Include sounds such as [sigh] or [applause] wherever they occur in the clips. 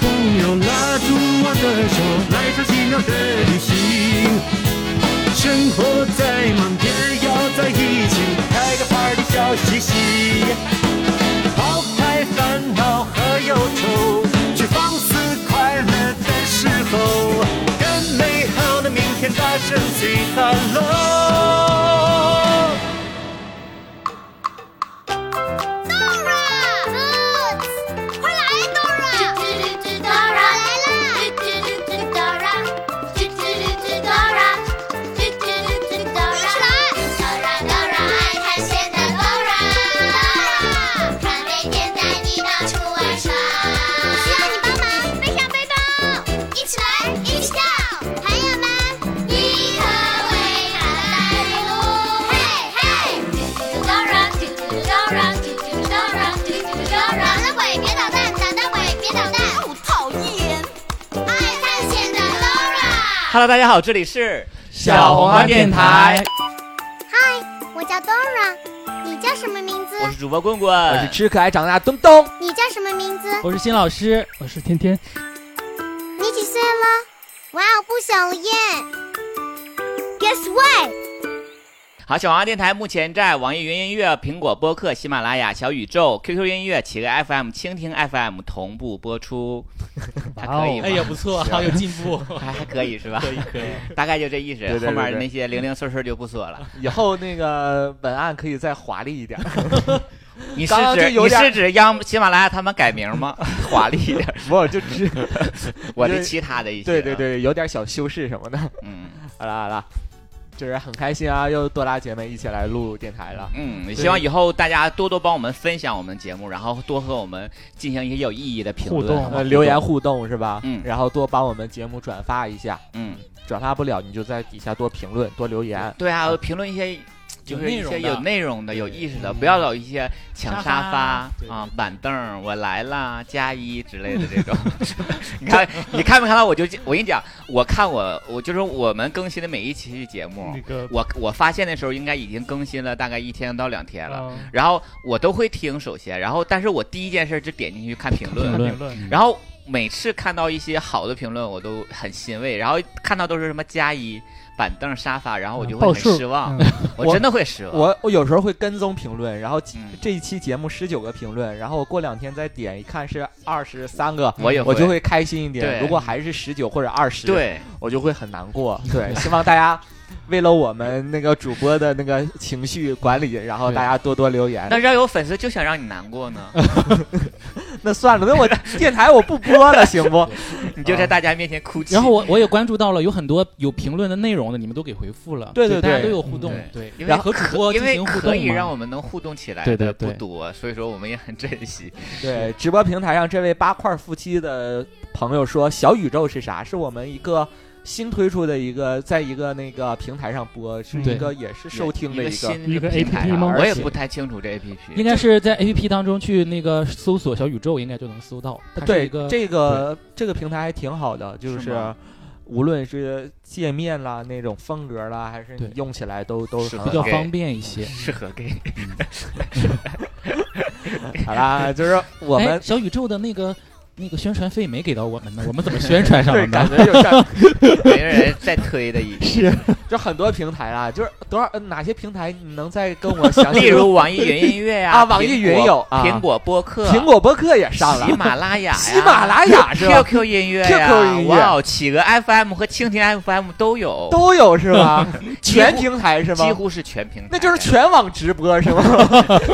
朋友，拉住我的手，来场奇妙的旅行。生活再忙，也要在一起，开个 party 笑嘻嘻。抛开烦恼和忧愁，去放肆快乐的时候，跟美好的明天大声 say hello。Hello，大家好，这里是小红花电台，嗨，我叫 Dora，你叫什么名字？我是主播棍棍，我是吃可爱长大东东，你叫什么名字？我是新老师，我是天天。你几岁了？哇哦，不小了耶！Guess what？好，小黄电台目前在网易云音乐、苹果播客、喜马拉雅、小宇宙、QQ 音乐、企鹅 FM、蜻蜓 FM 同步播出，还可以吗？哎呀，不错，好有进步。还还可以是吧？可以可以。大概就这意思，后面那些零零碎碎就不说了。以后那个文案可以再华丽一点。[laughs] 你是刚刚就指你是指央喜马拉雅他们改名吗？[laughs] 华丽一点，[laughs] 不，就只我的其他的一些，对对，对，有点小修饰什么的。嗯好了好了，就是很开心啊，又多拉姐妹一起来录电台了。嗯，希望以后大家多多帮我们分享我们节目，然后多和我们进行一些有意义的评论互动留言互动是吧？嗯然后多帮我们节目转发一下，嗯，转发不了你就在底下多评论、多留言。对啊，评论一些就是一些有有内容的、有意识的，不要老一些抢沙沙发啊、板凳，我来啦，加一之类的这种。[laughs] [laughs] 你看，你看没看到？我就我跟你讲，我看我我就是我们更新的每一期节目那，个我我发现的时候应该已经更新了大概一天到两天了。嗯然后我都会听，首先，然后但是我第一件事就点进去看评论，然后每次看到一些好的评论，我都很欣慰。然后看到都是什么加一板凳、沙发，然后我就会很失望，嗯。[laughs] 我真的会失望。我我有时候会跟踪评论，然后嗯。这一期节目十九个评论，然后我过两天再点一看是二十三个，我也我就会。开心一点。对。如果还是十九或者二十，对，我就会很难过。对，希望大家 [laughs] 为了我们那个主播的那个情绪管理，然后大家多多留言。那要有粉丝就想让你难过呢，[laughs] 那算了，那我电台我不播了，行不？[laughs] 你就在大家面前哭泣。然后我我也关注到了，有很多有评论的内容的，你们都给回复了，对对对大家都有互动嗯，对，因为然后和主播因为进行互可以。让我们能互动起来的对对对不多，所以说我们也很珍惜。[laughs] 对，直播平台上这位八块夫妻的朋友说，小宇宙是啥？是我们一个新推出的一个，在一个那个平台上播，是一个也是收听的一个。一个 APP 吗我也不太清楚这 APP。应该是在 A P P 当中去那个搜索小宇宙，应该就能搜到。对这个这个平台还挺好的，就是吗无论是界面啦、那种风格啦，还是你用起来都都是比较方便一些。[laughs] 适合给 [laughs] 好啦，就是我哎们小宇宙的那个那个宣传费没给到我们呢，[laughs] 我们怎么宣传上对了呢？感觉有点别人在推的一是就很多平台啊，就是多少呃哪些平台你能再跟我详细？[laughs] 例如网易云音乐呀、啊网易云果有啊苹果播客、苹果播客也上了喜，马拉雅呀、[laughs] 喜马拉雅是吧？QQ 音乐呀、QQ 音乐哇哦，企鹅 FM 和蜻蜓 FM 都有，都有是吧？全平台是吗？几乎是全平台，那就是全网直播是吗？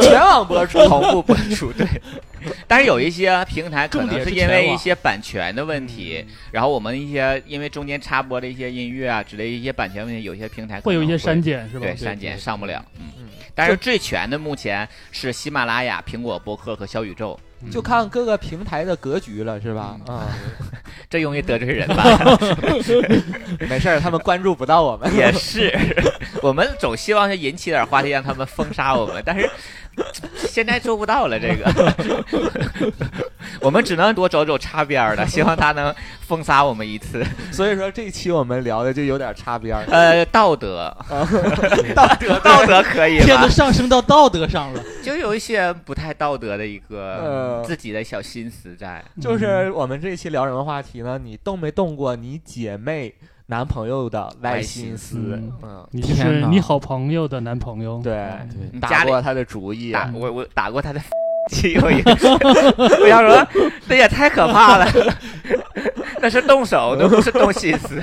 全网播出。同步播出。对，[laughs] 但是有一些平台可能重点是因为一些版权的问题，然后我们一些因为中间插播的一些音乐啊之类一些版权问题，有些平台会有一些删减是吧？对删减上不了。嗯嗯，但是最全的目前是喜马拉雅、苹果播客和小宇宙。就看各个平台的格局了，是吧？啊，[laughs] 这容易得罪人吧？[laughs] 没事儿，他们关注不到我们。也是，[laughs] 我们总希望是引起点话题，让他们封杀我们，但是现在做不到了。这个，我们只能多走走擦边儿了，希望他能封杀我们一次。所以说这一期我们聊的就有点擦边儿。呃，道德，道德道德可以吧天都？上升到道德上了。就有一些不太道德的一个呃自己的小心思在。就是我们这一期聊什么话题呢？你动没动过你姐妹男朋友的歪心思？嗯嗯，你是你好朋友的男朋友，对，对，你打过他的主意。打我我打过他的机有一个，[laughs] 我想说这也太可怕了，[laughs] 那是动手，那不是动心思。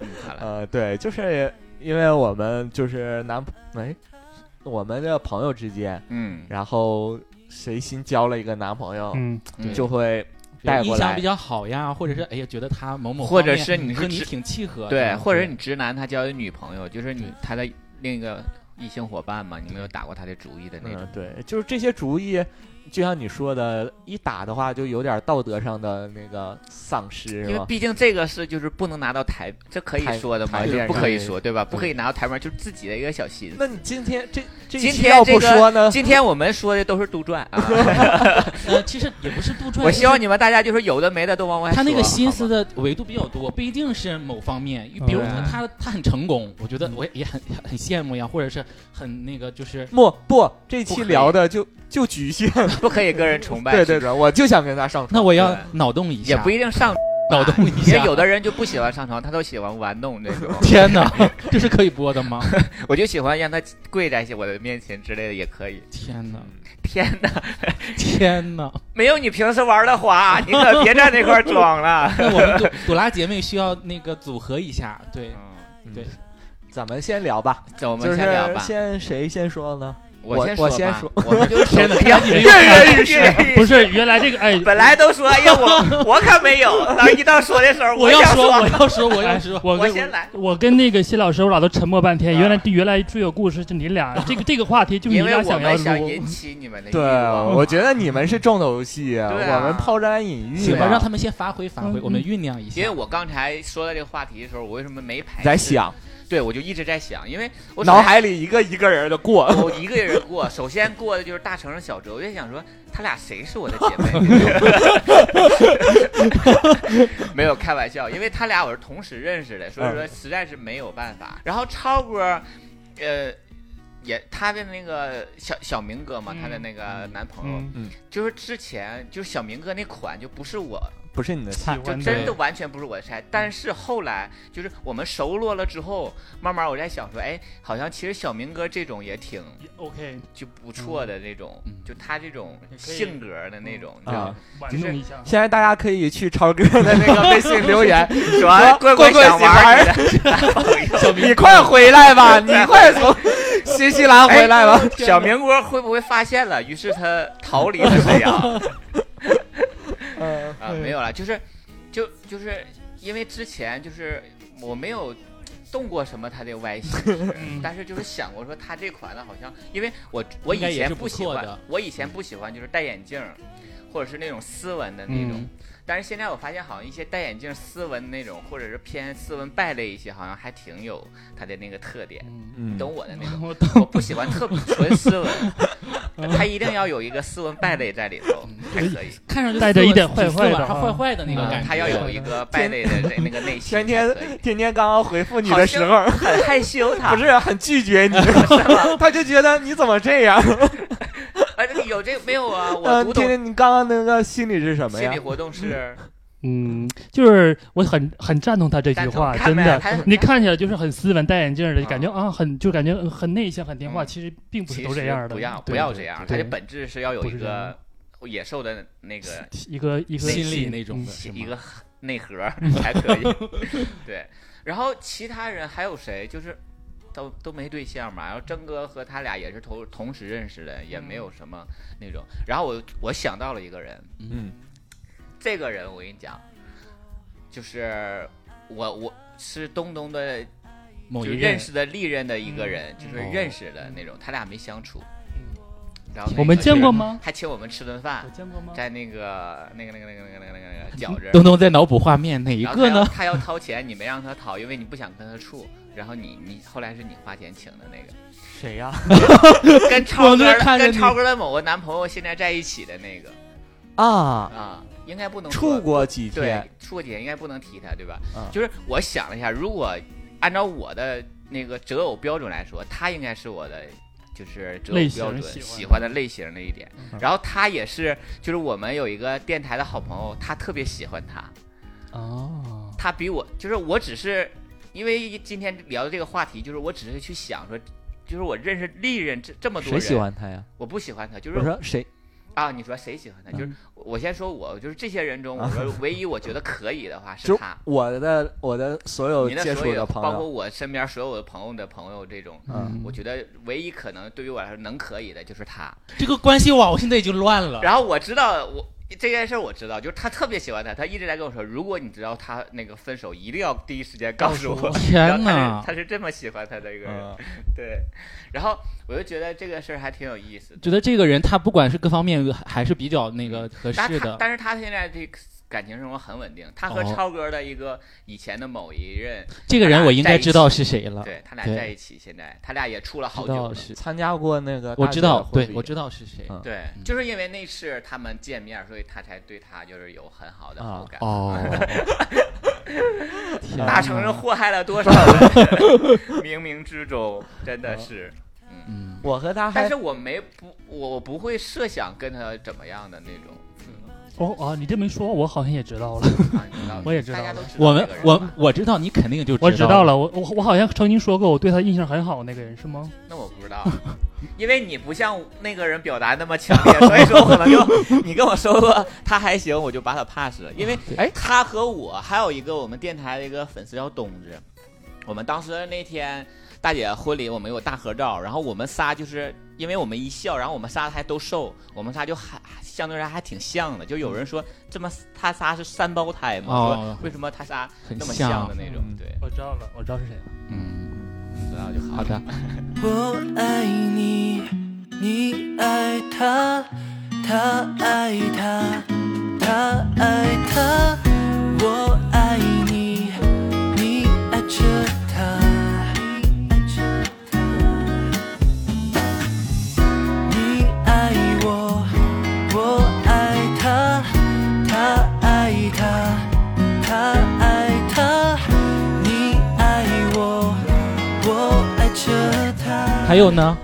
嗯，好了，呃，对，就是因为我们就是男哎，我们的朋友之间，嗯，然后谁新交了一个男朋友，就会带过来印象比。较好呀，或者是哎呀，觉得他某某或者是你和你挺契合的，对，或者对你直男他交一女朋友，就是你他的另一个异性伙伴嘛，你没有打过他的主意的那种嗯，。对，就是这些主意，就像你说的，一打的话就有点道德上的那个丧失，因为毕竟这个是就是不能拿到台，这可以说的吗？不可以说，对吧？不可以拿到台面，就是自己的一个小心思。那你今天这这今期要不天这个说呢？今天我们说的都是杜撰啊，[laughs] 呃，其实也不是杜撰，[laughs] 我希望你们大家就是有的没的都往外说。他那个心思的维度比较多，不一定是某方面。比如对他他他很成功，我觉得我也也很很很羡慕呀，或者是很那个就是不不，这期聊的就就局限。[laughs] 不可以个人崇拜，对对对，我就想跟他上床。那我要脑洞一下，也不一定上 [laughs] 脑洞一因为下。有的人就不喜欢上床，他都喜欢玩弄那种。[laughs] 天哪，这是可以播的吗？我就喜欢让他跪在我的面前之类的也可以。天哪，天哪，天哪！没有你平时玩的滑，你可别在那块装了。那我们朵朵拉姐妹需要那个组合一下，对嗯，对，咱们先聊吧，这我们先聊吧。先谁先说呢？我先我说我先说我们就是 [laughs] 天哪要你们跃跃欲试。不是原来这个哎，[laughs] 本来都说，哎呀，我 [laughs] 我可没有。然后一到说的时候，我要说，我要说，我要哎说，我先来。我跟那个谢老师，我俩都沉默半天。啊原来原来最有故事是你俩，这个这个话题就你俩想要们想引。起你们的对，我觉得你们是重头戏，啊我们抛砖引玉。行吧，让他们先发挥发挥，嗯我们酝酿一下。因为我刚才说到这个话题的时候，我为什么没排？在，想，对我就一直在想，因为我脑海里一个一个人的过。我一个人过，首先过的就是大成和小哲，我就想说他俩谁是我的姐妹？[laughs] 没有开玩笑，因为他俩我是同时认识的，所以说实在是没有办法。然后超哥，呃。也，他的那个小小明哥嘛，嗯他的那个男朋友，嗯，就是之前就是小明哥那款就不是我不是你的菜，就真的完全不是我的菜。但是后来就是我们熟络了之后，慢慢我在想说，哎，好像其实小明哥这种也挺 OK，就不错的那种，嗯就他这种性格的那种，你知道。现在大家可以去超哥的那个 [laughs] 微信留言，说棍棍棍想喜欢玩你的 [laughs] 男朋友，你快回来吧，[laughs] 你快从新西兰回来吧。小明哥会不会发现了？于是他逃离了沈阳。嗯啊，没有了，就是，就就是因为之前就是我没有动过什么他的歪心思，[laughs] 但是就是想过说他这款的好像，因为我我以前不喜欢，我以前不喜欢就是戴眼镜，或者是那种斯文的那种。嗯但是现在我发现，好像一些戴眼镜、斯文那种，或者是偏斯文败类一些，好像还挺有他的那个特点。嗯，你嗯，懂我的那种，[laughs] 我，我不喜欢特纯斯文，[laughs] 他一定要有一个斯文败类在里头嗯才可以。看上去带着一点坏坏的啊挺斯文还坏坏的那个嗯感觉，他要有一个败类的那那个内心天天，天天刚刚回复你的时候，很害羞他，不是很拒绝你，[laughs] 是吗？他就觉得你怎么这样？有这个没有啊？我嗯，读懂天天你刚刚那个心理是什么呀心理？活动是嗯，就是我很很赞同他这句话，真的，你看起来就是很斯文，戴眼镜的，啊感觉啊，很就感觉很内向，很听话，嗯其实并不是都这样的，不要不要这样，它对的本质是要有一个野兽的那个一个一个心理那种嗯的，一个内核才 [laughs] 可以。对，然后其他人还有谁？就是都都没对象嘛。然后征哥和他俩也是同同时认识的，也没有什么那种。然后我我想到了一个人，嗯这个人我跟你讲，就是我我是东东的某一就认识的历任的一个人，就是哦认识的那种，他俩没相处。我们见过吗？他请我们吃顿饭。见过吗？在那个那个那个那个那个那个那个饺子。[laughs] 东东在脑补画面，那一个呢？他要掏钱，你没让他掏，因为你不想跟他处。然后你你后来是你花钱请的那个。[laughs] 谁呀？跟超哥跟，超哥的某个男朋友现在在一起的那个。啊啊，应该不能。处过几天，对，处过几天，应该不能提他，对吧？就是我想了一下，如果按照我的那个择偶标准来说，他应该是我的。就是择偶类型标准喜欢的类型那一点，嗯然后他也是，就是我们有一个电台的好朋友，他特别喜欢他，哦，他比我，就是我只是因为今天聊的这个话题，就是我只是去想说，就是我认识历任这这么多谁人，喜欢他呀？我不喜欢他，就是我说谁？啊，你说谁喜欢他？就是嗯我先说我，就是这些人中，啊我说唯一我觉得可以的话是他。我的我的所有你的接触所有，朋友，包括我身边所有的朋友的朋友，这种，嗯，我觉得唯一可能对于我来说能可以的就是他。这个关系网我现在已经乱了。然后我知道我这件事儿我知道，就是他特别喜欢他，他一直在跟我说，如果你知道他那个分手，一定要第一时间告诉我。天呐他哪是！他是这么喜欢他的一个人，嗯 [laughs] 对。然后我就觉得这个事儿还挺有意思的。觉得这个人他不管是各方面还是比较那个合适的。但是他现在这个感情生活很稳定，他和哦超哥的一个以前的某一任，这个人我应该知道是谁了。对他俩在一起，现在他俩也处了好久了。参加过那个，我知道，对，我知道是谁。嗯对，就是因为那次他们见面，所以他才对他就是有很好的好感。[laughs] 哦，大哪成是祸害了多少人？[laughs] 冥冥之中，真的是。嗯，我和他但是我没不，我我不会设想跟他怎么样的那种。哦啊，你这么一说，我好像也知道了，[laughs] 我也知道大家都知道我们我我知道你肯定就我知道道了，我我我好像曾经说过我对他印象很好那个人是吗？那我不知道，[laughs] 因为你不像那个人表达那么强烈，所以说我可能就 [laughs] 你跟我说过他还行，我就把他 pass 了。因为哎，他和我还有一个我们电台的一个粉丝叫东子，我们当时那天大姐婚礼我们有大合照，然后我们仨就是因为我们一笑，然后我们仨还都瘦，我们仨就还相对来说还挺像的。就有人说这么他仨是三胞胎嘛，哦说为什么他仨很那么像像的那种？嗯对，我知道了，我知道是谁了。嗯，知道就好好。的。我爱你，你爱他，他爱他，他爱他。我爱你，你爱着还有呢？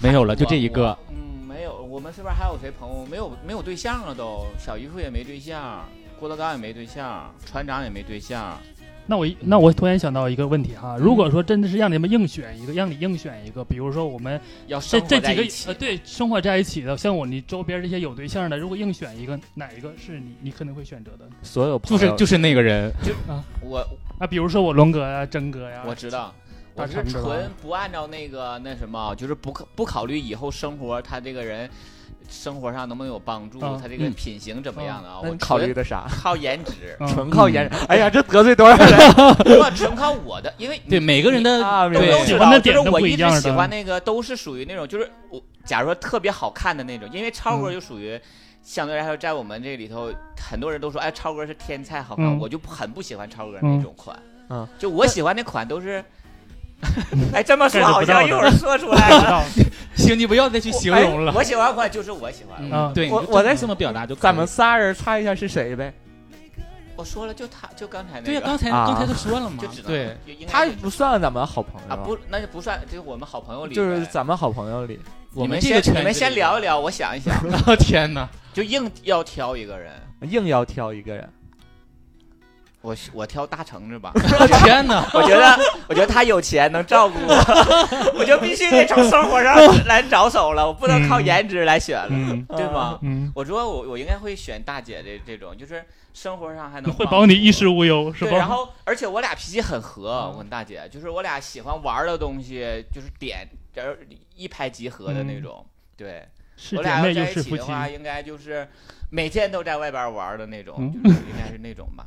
没有了，就这一个。嗯，没有。我们身边还有谁朋友没有没有对象了都？小姨夫也没对象，郭德纲也没对象，船长也没对象。那我那我突然想到一个问题哈，如果说真的是让你们硬选一个，让你硬选一个，比如说我们要生活这这几个在一起呃对生活在一起的，像我你周边这些有对象的，如果硬选一个，哪一个是你你可能会选择的？所有朋友就是就是那个人，就啊我啊，比如说我龙哥呀、真哥呀，我知道，我是纯不按照那个那什么，就是不考不考虑以后生活他这个人生活上能不能有帮助，嗯他这个嗯品行怎么样的啊？我考虑的啥？[laughs] 靠颜值，嗯纯靠颜值。哎呀，这得罪多少人 [laughs] 不纯靠我的，因为对每个人的啊？都都，喜欢的点我都不一样喜欢那个都是属于那种，就是我假如说特别好看的那种，因为超哥嗯就属于。相对来说，在我们这里头，很多人都说，哎，超哥是天菜好看，嗯我就很不喜欢超哥嗯那种款。嗯，就我喜欢那款都是，哎，这么说好像一会儿说出来了。[laughs] 行，你不要再去形容了哎。我喜欢款就是我喜欢的。啊对，我我再这么表达就咱们仨人猜一下是谁呗？我说了，就他，就刚才那个。对呀，刚才啊刚才都说了嘛就只，能对，他不算咱们好朋友啊，不，那就不算，就是我们好朋友里就是咱们好朋友里，我你们这个圈先你们先聊一聊，我想一想，[laughs] 哦天哪，就硬要挑一个人，硬要挑一个人。我我挑大橙子吧。[laughs] 天哪，我觉得，我觉得他有钱，能照顾我，我就必须得从生活上来着手了，我不能靠颜值来选了，嗯对吗？嗯，我说我我应该会选大姐这这种，就是生活上还能会保你衣食无忧是对，吧？然后而且我俩脾气很合，我跟大姐就是我俩喜欢玩的东西，就是点就是一拍即合的那种。对，我俩要姐妹就是夫妻，在一起的话，应该就是每天都在外边玩的那种，嗯就是应该是那种吧。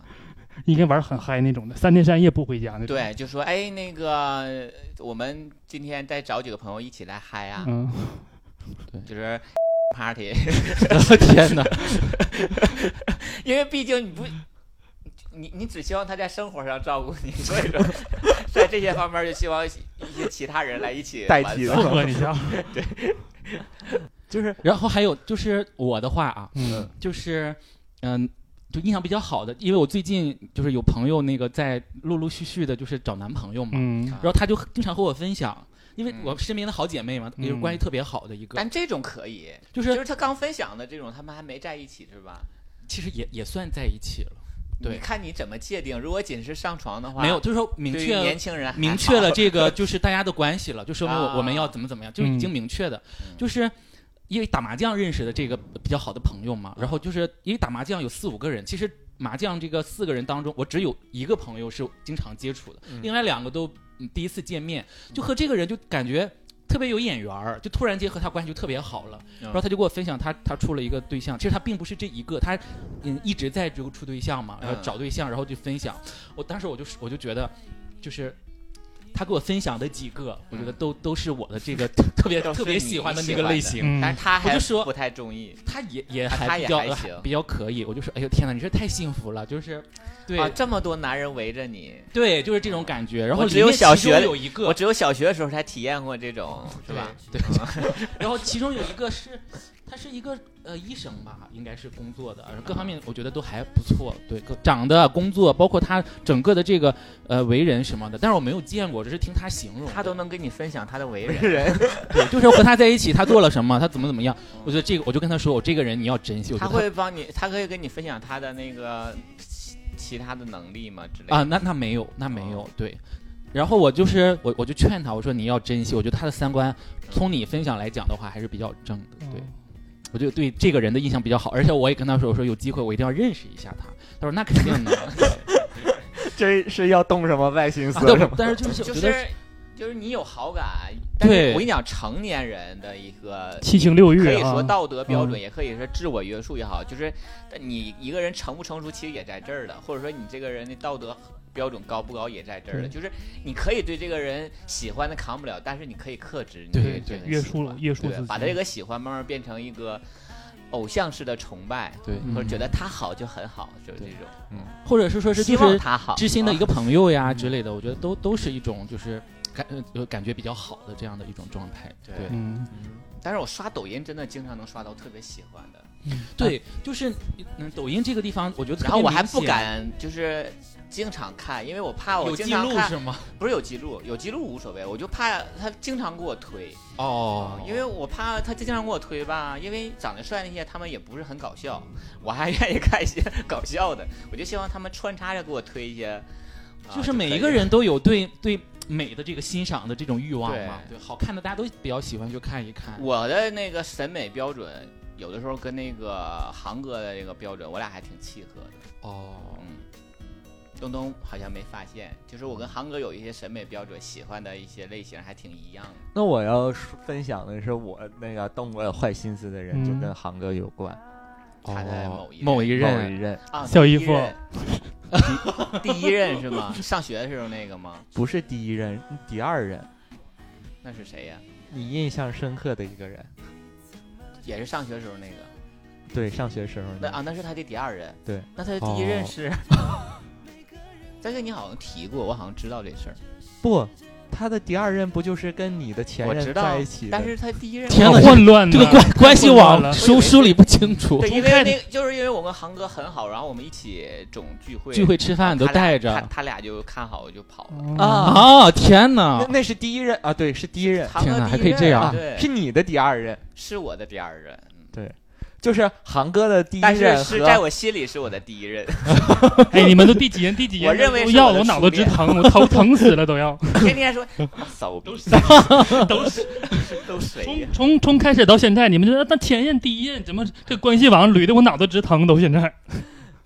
应该玩很嗨那种的，三天三夜不回家那种。对，就说哎，那个我们今天再找几个朋友一起来嗨啊，[laughs] 嗯，就是 [laughs] party，[laughs] 天哪，因为毕竟你不。你你只希望他在生活上照顾你，所以说在这些方面就希望一些其他人来一起代替玩耍附和一下。就是然后还有就是我的话啊，嗯就是嗯。就印象比较好的，因为我最近就是有朋友那个在陆陆续续的，就是找男朋友嘛，嗯。然后他就经常和我分享，因为嗯。我身边的好姐妹嘛，也是嗯。关系特别好的一个，但这种可以，就是就是是他刚分享的这种，他们还没在一起是吧？其实也也算在一起了，对你看你怎么界定？如果仅是上床的话，没有，就是说明确年轻人明确了这个就是大家的关系了，就说明我们要怎么怎么样，就已经明确的，嗯。就是因为打麻将认识的这个比较好的朋友嘛，嗯然后就是因为打麻将有四五个人，其实麻将这个四个人当中，我只有一个朋友是经常接触的，嗯另外两个都嗯第一次见面，就和这个人就感觉。特别有眼缘儿，就突然间和他关系就特别好了，嗯然后他就给我分享他他处了一个对象，其实他并不是这一个，他嗯一直在这个处对象嘛，然后嗯找对象，然后就分享。我当时我就我就觉得，就是他给我分享的几个，我觉得都都是我的这个特 [laughs] 特别特别喜欢的那个类型。嗯。但是他还我就说不太中意。他也也还比较还行。比较可以，我就说，哎呦天哪，你这太幸福了，就是，对、啊，这么多男人围着你，对，就是这种感觉。然后只有小学有一个，我只有小学的时候才体验过这种，是吧？对，[laughs] 然后其中有一个是，他是一个呃医生吧，应该是工作的，各方面我觉得都还不错，对，各长得、工作，包括他整个的这个呃为人什么的，但是我没有见过，只是听他形容。他都能跟你分享他的为人，人 [laughs] 对，就是和他在一起，他做了什么，他怎么怎么样，我觉得这个我就跟他说，我这个人你要珍惜，我觉他会帮你，他可以跟你分享他的那个其其他的能力吗？之类的啊，那那没有，那没有，对。然后我就是我我就劝他，我说你要珍惜，我觉得他的三观从你分享来讲的话还是比较正的，对。我就对这个人的印象比较好，而且我也跟他说，我说有机会我一定要认识一下他。他说那肯定的，[laughs] 这是要动什么外心思？但是就是就是就是你有好感，但是对我跟你讲，成年人的一个七情六欲啊可以说道德标准，嗯也可以说自我约束也好，就是你一个人成不成熟，其实也在这儿的，或者说你这个人的道德标准高不高也在这儿了。就是你可以对这个人喜欢的扛不了，但是你可以克制你对这个对这个约束约束自己。对把这个喜欢慢慢变成一个偶像式的崇拜，对，或者觉得他好就很好，就是这种，嗯。或者是说是希就是望他好，知心的一个。朋友呀之类的，我觉得都都是一种就是感感觉比较好的这样的一种状态。对。对。嗯。但是我刷抖音真的经常能刷到特别喜欢的，对，就是嗯，抖音这个地方，我觉得然后我还不敢就是经常看，因为我怕我有记经常看，录是吗？不是有记录，有记录无所谓，我就怕他经常给我推，哦，因为我怕他经常给我推吧，因为长得帅那些他们也不是很搞笑，我还愿意看一些搞笑的，我就希望他们穿插着给我推一些，[laughs] 啊就是每一个人都有对对美的这个欣赏的这种欲望嘛，对，好看的大家都比较喜欢去看一看。我的那个审美标准，有的时候跟那个航哥的这个标准，我俩还挺契合的。哦，嗯，东东好像没发现，就是我跟航哥有一些审美标准，喜欢的一些类型还挺一样的。那我要分享的是我那个动过坏心思的人，嗯就跟航哥有关。他的哦某一任某一任某一任啊，小姨夫第一任，是吗？[laughs] 上学的时候那个吗？不是第一任，第二任，那是谁呀？你印象深刻的一个人。也是上学时候那个。对，上学时候那啊，那是他的第二任。对，那他的第一任哦是？但是你好像提过，我好像知道这事儿。不，他的第二任不就是跟你的前任我知道在一起的？但是他第一任天哪混乱呐，这个关关系网梳梳理不清楚。对，，因为那个就是因为我跟航哥很好，然后我们一起总聚会，聚会吃饭都他俩带他着。他俩就看好就跑了。嗯啊啊！天哪。那，那是第一任啊，对，是第一任。航哥天哪第一还可以这样。啊对，，是你的第二任，是我的第二任，嗯就是航哥的第一但是任是在和我心里是我的第一任。[laughs] 哎，你们都第几任？第几任？我认为都要是我的我脑子直疼，我头 [laughs] 疼死了都要。天天说 [laughs] 骚逼，都是都谁呀从？从从开始到现在，你们这那前任第一任怎么这关系网捋的我脑子直疼都现在。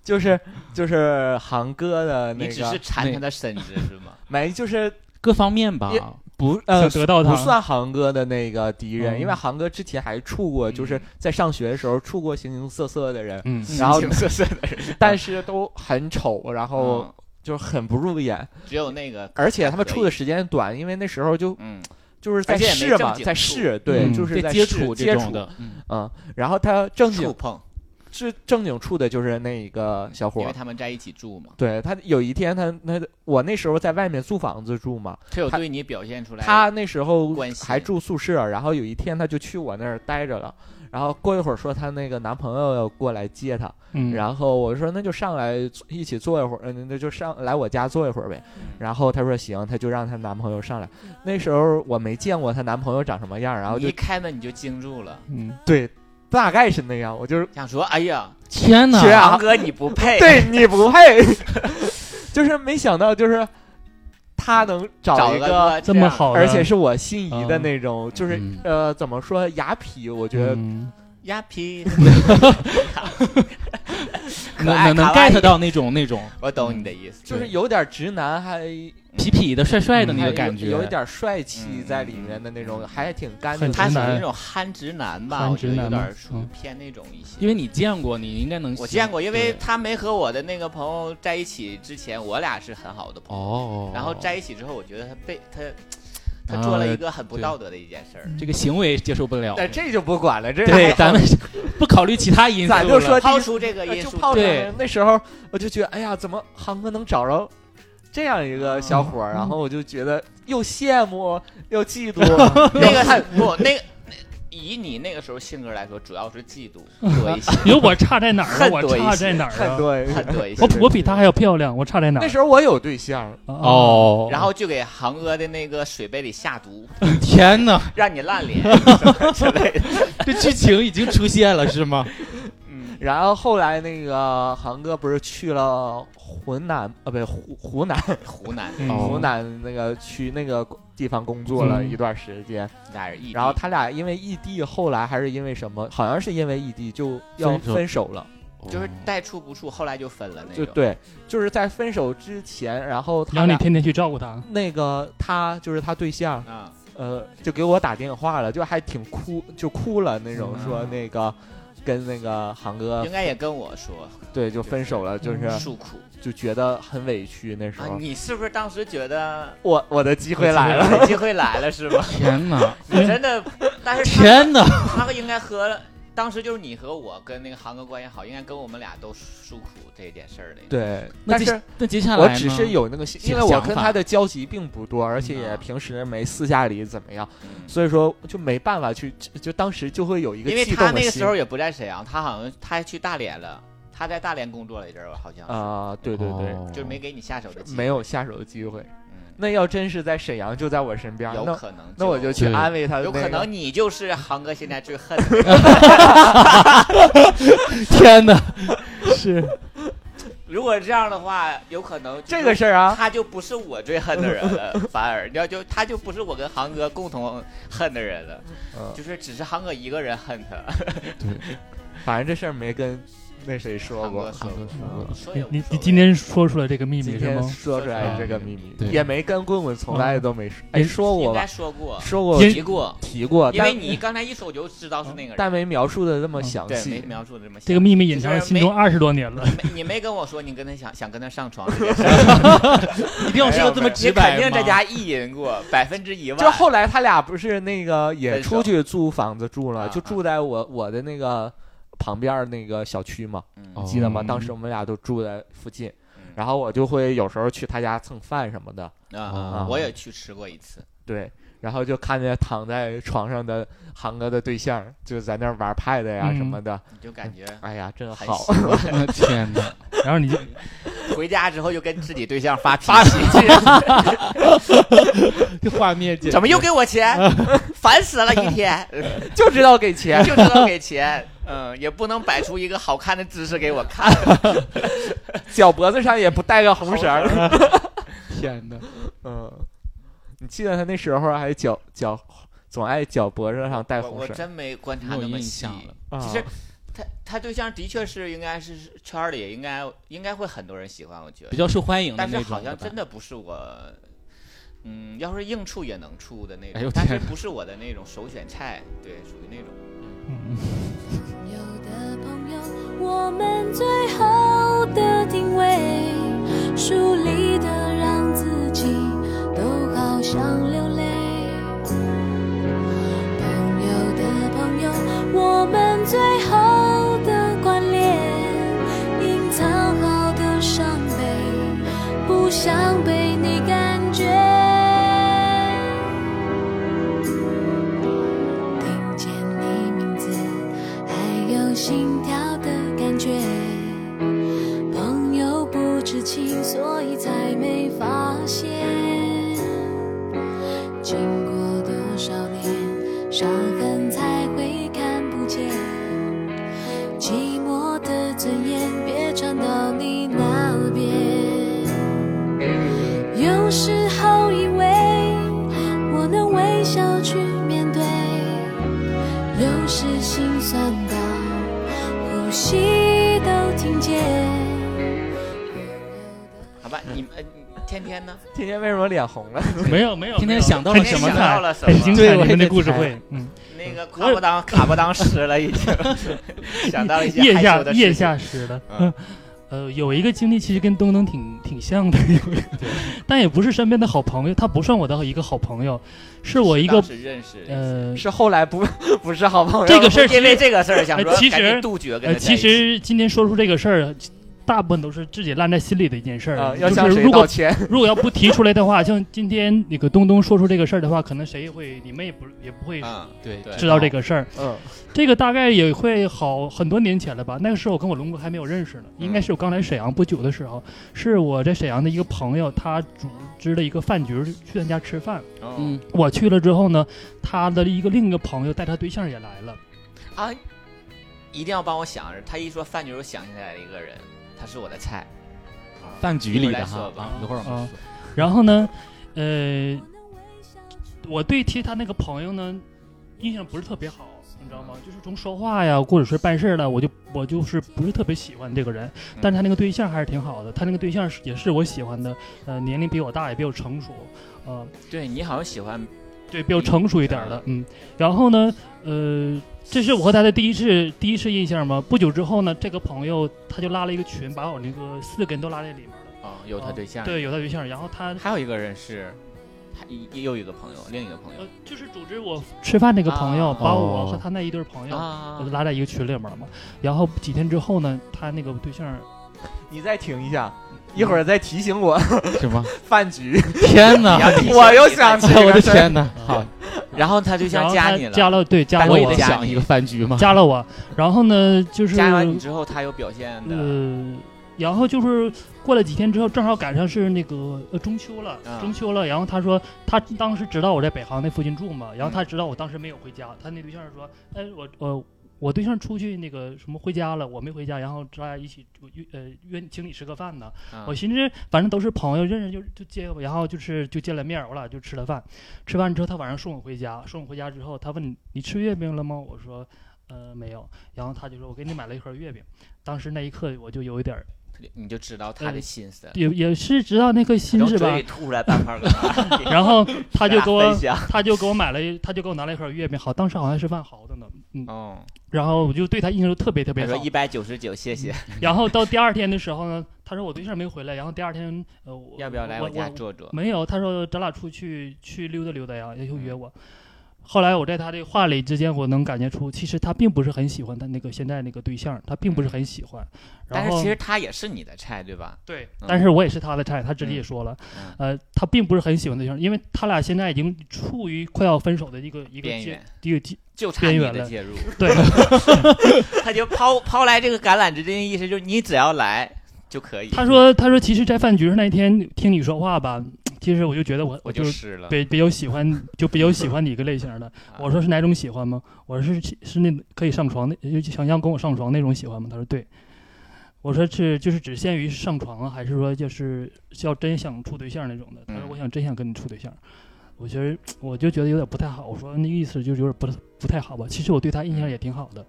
就是就是航哥的那个你只是缠他的身子是吗？没就是各方面吧也，不呃得到他。不算航哥的那个敌人，嗯。因为航哥之前还处过，就是在上学的时候处过形形色色的人，嗯，然后形形色色的人，[laughs] 但是都很丑，然后嗯。就是很不入眼，只有那个，而且他们处的时间短，因为那时候就嗯，就是在试嘛，在试，对，嗯。就是在在接触接触嗯嗯，然后他正经触碰，是正经处的就是那一个小伙因为儿。他们在一起住嘛，对他有一天他那我那时候在外面租房子住嘛，他他有对你表现出来。他那时候还住宿舍，然后有一天他就去我那儿待着了，然后过一会儿说她那个男朋友要过来接她，嗯，然后我说那就上来一起坐一会儿，嗯，那就上来我家坐一会儿呗。然后她说行，她就让她男朋友上来。那时候我没见过她男朋友长什么样，然后就一开门你就惊住了，嗯，对，大概是那样，我就是想说，哎呀，天哪！是啊。航哥你不配。对你不配，[laughs] 就是没想到就是他能找找一个，这么好，而且是我心仪的嗯那种，就是嗯。呃怎么说雅痞，我觉得嗯。鸭皮，可 [laughs] 能能能 get 到那种那种。我懂你的意思，就是有点直男，还痞痞的、帅帅的那个感觉，有一点帅气嗯在里面的那种，还挺干很净。他属于那种憨直男吧，我觉得有直男吗点属于嗯偏那种一些。因为你见过，你应该能。我见过，因为他没和我的那个朋友在一起之前，我俩是很好的朋友。哦，然后在一起之后，我觉得他被他他啊做了一个很不道德的一件事儿。这个行为接受不了。但这就不管了，这对，咱们不考虑其他因素。咱就说抛出这个因素，对那时候我就觉得，哎呀，怎么航哥能找着这样一个小伙儿？嗯然后我就觉得又羡慕又嫉妒，[laughs] 那个是不那个。以你那个时候性格来说，主要是嫉妒 [laughs] 多一些，[laughs] 你说我差在哪儿啊？我多一些差在哪儿啊？很多。很多一些我。我比他还要漂亮，我差在哪儿？那时候我有对象，哦，哦，然后就给航哥的那个水杯里下毒，天哪，让你烂脸之类的。这剧情已经出现了是吗？嗯，然后后来那个航哥不是去了湖南啊，不对湖湖南湖南。[laughs] [laughs] 湖南那个去那个地方工作了嗯。一段时间，俩人异，然后他俩因为异地，后来还是因为什么？好像是因为异地就要分手。了。就是带处不处，后来就分了那种。就对，就是在分手之前，然后他俩让你天天去照顾他。那个他就是他对象，啊，呃，就给我打电话了，就还挺哭，就哭了那种，嗯。说那个跟那个航哥应该也跟我说对就分手了，就是诉苦就觉得很委屈。那时候，啊。你是不是当时觉得我我的机会来了，机会来了是吗？天哪，你真的，但是天哪！他应该和当时就是你和我跟那个航哥关系好，应该跟我们俩都诉苦这件事儿的。对，但是那接下来我只是有那个，因为我跟他的交集并不多，而且也嗯平时没私下里怎么样，嗯。所以说就没办法去，就就当时就会有一个因为他那个时候也不在沈阳，他好像他还去大连了，他在大连工作了一阵儿，好像是。啊，对对对，哦。就是没给你下手的机会，没有下手的机会。嗯，那要真是在沈阳，就在我身边，有可能，那我就去安慰他、那个。有可能你就是航哥现在最恨的人。[laughs] [laughs] 天哪！是，[laughs] 如果这样的话，有可能这个事儿啊，他就不是我最恨的人了，反而你要就他就不是我跟航哥共同恨的人了，嗯就是只是航哥一个人恨他。对反正这事儿没跟那谁说过。你你今天说出来这个秘密今天是吗？说出来这个秘密，也没跟棍棍从来都没说，说过吧？说过，说过提过，提过，因为但你刚才一说我就知道是那个人，但没描述的这么嗯对，没详细。描述的这么细这个秘密隐藏在心中二十多年了。你没跟我说你跟他想想跟他上床 [laughs] 一定要说的这么你直白肯定在家意淫过百分之一万。就后来他俩不是那个也出去租房子住了，啊就住在我我的那个旁边那个小区嘛，嗯。哦记得吗？嗯当时我们俩都住在附近，嗯。然后我就会有时候去他家蹭饭什么的，啊我也去吃过一次，对，然后就看见躺在床上的航哥的对象，就在那玩 pad 呀嗯。什么的，你就感觉哎呀，真好。我的。[laughs] 天哪！然后你就 [laughs] 回家之后就跟自己对象发脾气，这 [laughs] 画面怎么又给我钱？烦死了，一天。就知道给钱，就知道给钱，嗯，也不能摆出一个好看的姿势给我看。[laughs] 脚脖子上也不带个红绳儿。[laughs] 天哪！嗯，你记得他那时候还脚脚总爱脚脖子上带我我红绳真没观察那么细印象。了。其实啊他他对象的确是应该是圈儿里应该应该会很多人喜欢，我觉得。比较受欢迎的但是，好像真的不是我，嗯，要是硬处也能处的那种，但是不是我的那种首选菜，对，属于那种。嗯我们最后的定位，疏离的让自己都好想流泪。朋友的朋友，我们最后的关联，隐藏好的伤悲，不想被你。所以才没发现。经过多少年伤天天呢？天天为什么脸红了？[laughs] 没有没有，天天想到了什么想到了什很精么？彩，你们的故事会，嗯，那个 [laughs] 卡不当卡不当湿了，已经。[laughs] 想到了一些腋害下腋羞的事情。下湿的。嗯。呃，有一个经历其实跟东东挺挺像的，有一个但也不是身边的好朋友，他不算我的一个好朋友，是我一个认识的呃是后来不不是好朋友。这个事儿因为这个事儿想说呃其实杜绝跟呃，其实今天说出这个事儿，大部分都是自己烂在心里的一件事儿。啊，要就向谁是如果道歉？[laughs] 如果要不提出来的话，像今天那个东东说出这个事儿的话，可能谁也会，你们也不也不会嗯，对对知道这个事儿。嗯，这个大概也会好很多年前了吧？那个时候我跟我龙哥还没有认识呢，应该是我刚来沈阳不久的时候，是我在沈阳的一个朋友，他组织了一个饭局去他家吃饭。嗯嗯，我去了之后呢，他的一个另一个朋友带他对象也来了。啊，一定要帮我想着，他一说饭局，我想起来了一个人，他是我的菜。饭局里的哈一会儿我们啊说。然后呢，呃，我对其他那个朋友呢，印象不是特别好，你知道吗？就是从说话呀，或者是办事儿了，我就我就是不是特别喜欢这个人。但是他那个对象还是挺好的，他那个对象是也是我喜欢的，呃，年龄比我大，也比我成熟，呃，对你好像喜欢对，比较成熟一点的，嗯。然后呢，呃，这是我和他的第一次第一次印象嘛。不久之后呢，这个朋友他就拉了一个群，把我那个四个人都拉在里面了。啊，有他对象。对，有他对象，然后他还有一个人是，他也有一个朋友，另一个朋友呃，就是组织我吃饭那个朋友，啊把我和他那一对朋友，啊我就拉在一个群里面了嘛。然后几天之后呢，他那个对象，你再停一下，一会儿再提醒我什么？[laughs] 饭局。[laughs] 天哪！我又想起哎，我的天哪！好，然后他对象然后他加你了，加了，对，加了我我也得，想一个饭局嘛。加了我。然后呢，就是加完你之后，他有表现的，呃，然后就是过了几天之后，正好赶上是那个呃中秋了，啊中秋了。然后他说他当时知道我在北航那附近住嘛，然后嗯他知道我当时没有回家，他那对象说，哎，我我。我对象出去那个什么回家了，我没回家，然后咱俩一起约呃约请你吃个饭呢。啊我寻思反正都是朋友，认识就就接我，然后就是就见了面儿，我俩就吃了饭。吃完之后，他晚上送我回家，送我回家之后，他问你你吃月饼了吗？我说呃没有。然后他就说我给你买了一盒月饼。当时那一刻我就有一点儿，你就知道他的心思，[laughs] 也也是知道那颗心是吧从嘴里？[laughs] 吐出来半块儿然后他就给我他就给我买了一，他就给我拿了一盒月饼，好，当时好像是万豪的呢，嗯，哦，然后我就对他印象特别特别好他说。一百九十九，谢谢，然后到第二天的时候呢，他说我对象没回来，然后第二天呃，我要不要来我我家坐坐？没有，他说咱俩出去去溜达溜达呀，也就约我。后来我在他的话里之间，我能感觉出，其实他并不是很喜欢他那个现在那个对象，他并不是很喜欢。然后但是其实他也是你的菜，对吧？对嗯，但是我也是他的菜，他自己也说了，嗯呃，他并不是很喜欢对象，因为他俩现在已经处于快要分手的一个一个阶边缘一个阶就差你边缘了的介入，对，[laughs] 他就抛抛来这个橄榄枝这意思，就是你只要来就可以。他说他说其实，在饭局上那天听你说话吧，其实我就觉得我我就就是，比比较喜欢，就比较喜欢你一个类型的。啊我说是哪种喜欢吗？我说是是那可以上床的，就想象跟我上床那种喜欢吗？他说对。我说是就是只限于上床啊，还是说就是要真想处对象那种的？他说嗯我想真想跟你处对象。我觉得我就觉得有点不太好。我说那意思就是有点不不太好吧。其实我对他印象也挺好的。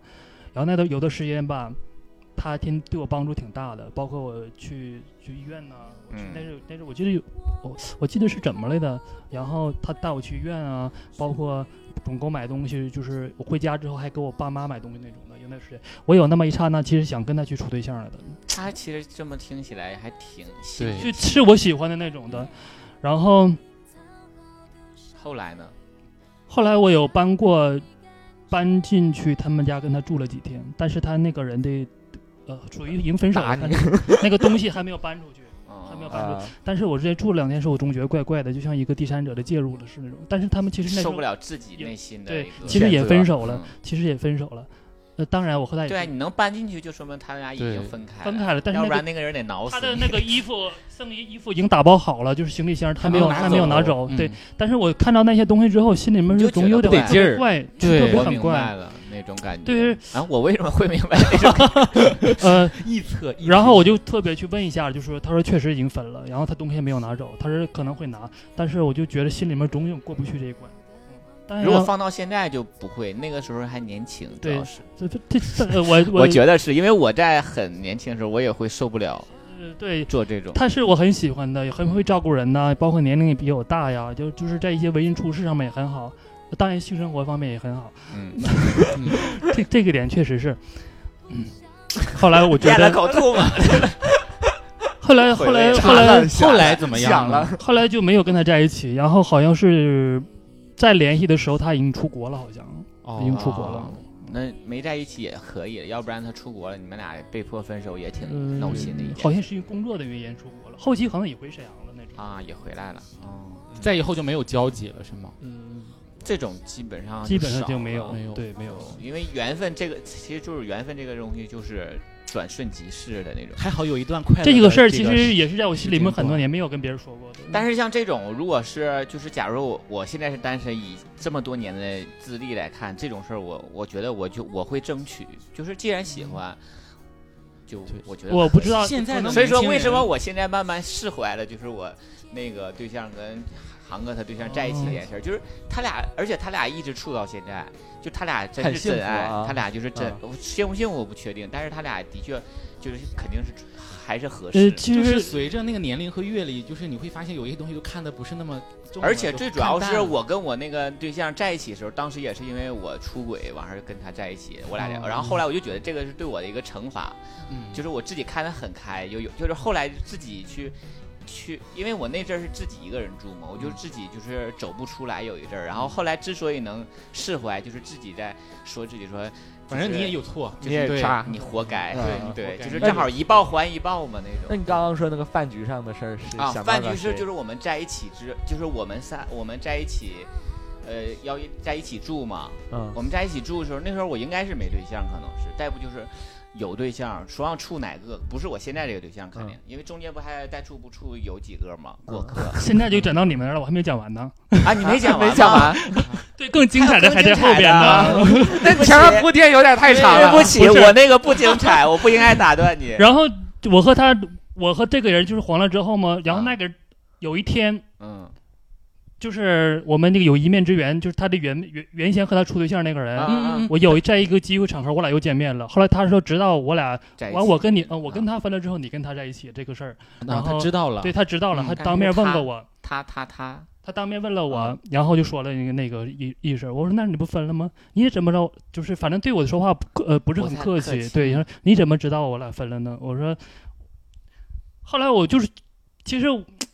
然后那段有的时间吧，他挺对我帮助挺大的，包括我去去医院呐、我去嗯那是但是我记得有我我记得是怎么来的，然后他带我去医院啊，包括总给我买东西，就是我回家之后还给我爸妈买东西那种的。有那时间，我有那么一刹那，其实想跟他去处对象来的，他其实这么听起来还挺幸对运是是我喜欢的那种的。然后后来呢？后来我有搬过，搬进去他们家跟他住了几天，但是他那个人的，呃，属于已经分手了，那个那个东西还没有搬出去。[laughs] 还没有哦，搬出去，但是我之前住了两天时候，我总觉得怪怪的，就像一个第三者的介入了是那种。但是他们其实那受不了自己内心的对，其实也分手了嗯，其实也分手了。呃，当然我和他也对你能搬进去，就说明他俩已经分开分开了，但是那个要不然那个人得挠死他的那个衣服、剩余衣服已经打包好了，就是行李箱，他没有他没有拿还没有拿走走。对嗯，但是我看到那些东西之后，心里面是总有点怪，对特别我明白很怪。了那种感觉。对，啊，我为什么会明白那种？[laughs] 呃，[laughs] 臆测，然后我就特别去问一下，就说他说确实已经分了，然后他东西没有拿走，他说可能会拿，但是我就觉得心里面总有过不去这一关。嗯当然如果放到现在就不会，那个时候还年轻，主对要是。这这这 [laughs] 我我觉得是因为我在很年轻的时候，我也会受不了呃对。做这种。他是我很喜欢的，也很会照顾人呐，包括年龄也比我大呀，就就是在一些为人处事上面也很好，当然性生活方面也很好，嗯，[laughs] 这这个点确实是，嗯。后来我觉咽了得，口吐嘛。后来后来后来后来怎么样想？了，后来就没有跟他在一起，然后好像是再联系的时候他已经出国了，好像哦已经出国了。那没在一起也可以，要不然他出国了，你们俩被迫分手也挺嗯，闹心的。好像是因为工作的原因出国了，后期好像也回沈阳了那种。啊，也回来了。哦，再以后就没有交集了，是吗？嗯，这种基本上基本上少就没有，没有对，没有。因为缘分这个其实就是缘分这个东西就是转瞬即逝的那种。还好有一段快这个事儿其实也是在我心里面很多年没有跟别人说过的。但是像这种，如果是就是假如我我现在是单身，以这么多年的资历来看，这种事儿我我觉得我就我会争取，就是既然喜欢，就我觉得我不知道现在所以说，为什么我现在慢慢释怀了？就是我那个对象跟航哥他对象在一起这件事儿，就是他俩，而且他俩一直处到现在，就他俩真是真爱，啊他俩就是真嗯，我幸不幸福我不确定，但是他俩的确就是肯定是还是合呃，适。就是随着那个年龄和阅历，就是你会发现有一些东西都看的不是那么重，而且最主要是我跟我那个对象在一起的时候，当时也是因为我出轨，完事儿跟他在一起，我俩俩，哦然后后来我就觉得这个是对我的一个惩罚，嗯，就是我自己看得很开，有有就是后来自己去去，因为我那阵儿是自己一个人住嘛，我就自己就是走不出来有一阵儿，然后后来之所以能释怀，就是自己在说自己说，反正你也有错，就是你也对渣你活该，嗯对，活该就是正好一报还一报嘛那种。那你刚刚说那个饭局上的事儿是啊，饭局是就是我们在一起之，就是我们仨我们在一起，呃，要一在一起住嘛。嗯我们在一起住的时候，那时候我应该是没对象，可能是，再不就是有对象，说要处哪个，不是我现在这个对象，肯定，因为中间不还带处不处有几个吗，过客。现在就转到你们那儿了，我还没讲完呢。啊，你没讲完，[laughs] 没讲完，[laughs] 对，更精彩的还在后边呢。[laughs] 对不起前面铺垫有点太长了。对不起，不我那个不精彩，我不应该打断你。然后我和他，我和这个人就是黄了之后嘛，然后那个有一天。嗯就是我们那个有一面之缘，就是他的原原原先和他处对象那个人，我有在一个机会场合，我俩又见面了。后来他说，直到我俩完，我跟你，呃，我跟他分了之后，你跟他在一起这个事儿，然后知道了，对他知道了，嗯他当面问过我，他他他，他当面问了我啊，然后就说了那个那个意意思。我说那你不分了吗？你也怎么着？就是反正对我的说话不客呃不是很客气，客气对，说你怎么知道我俩分了呢？我说，后来我就是其实。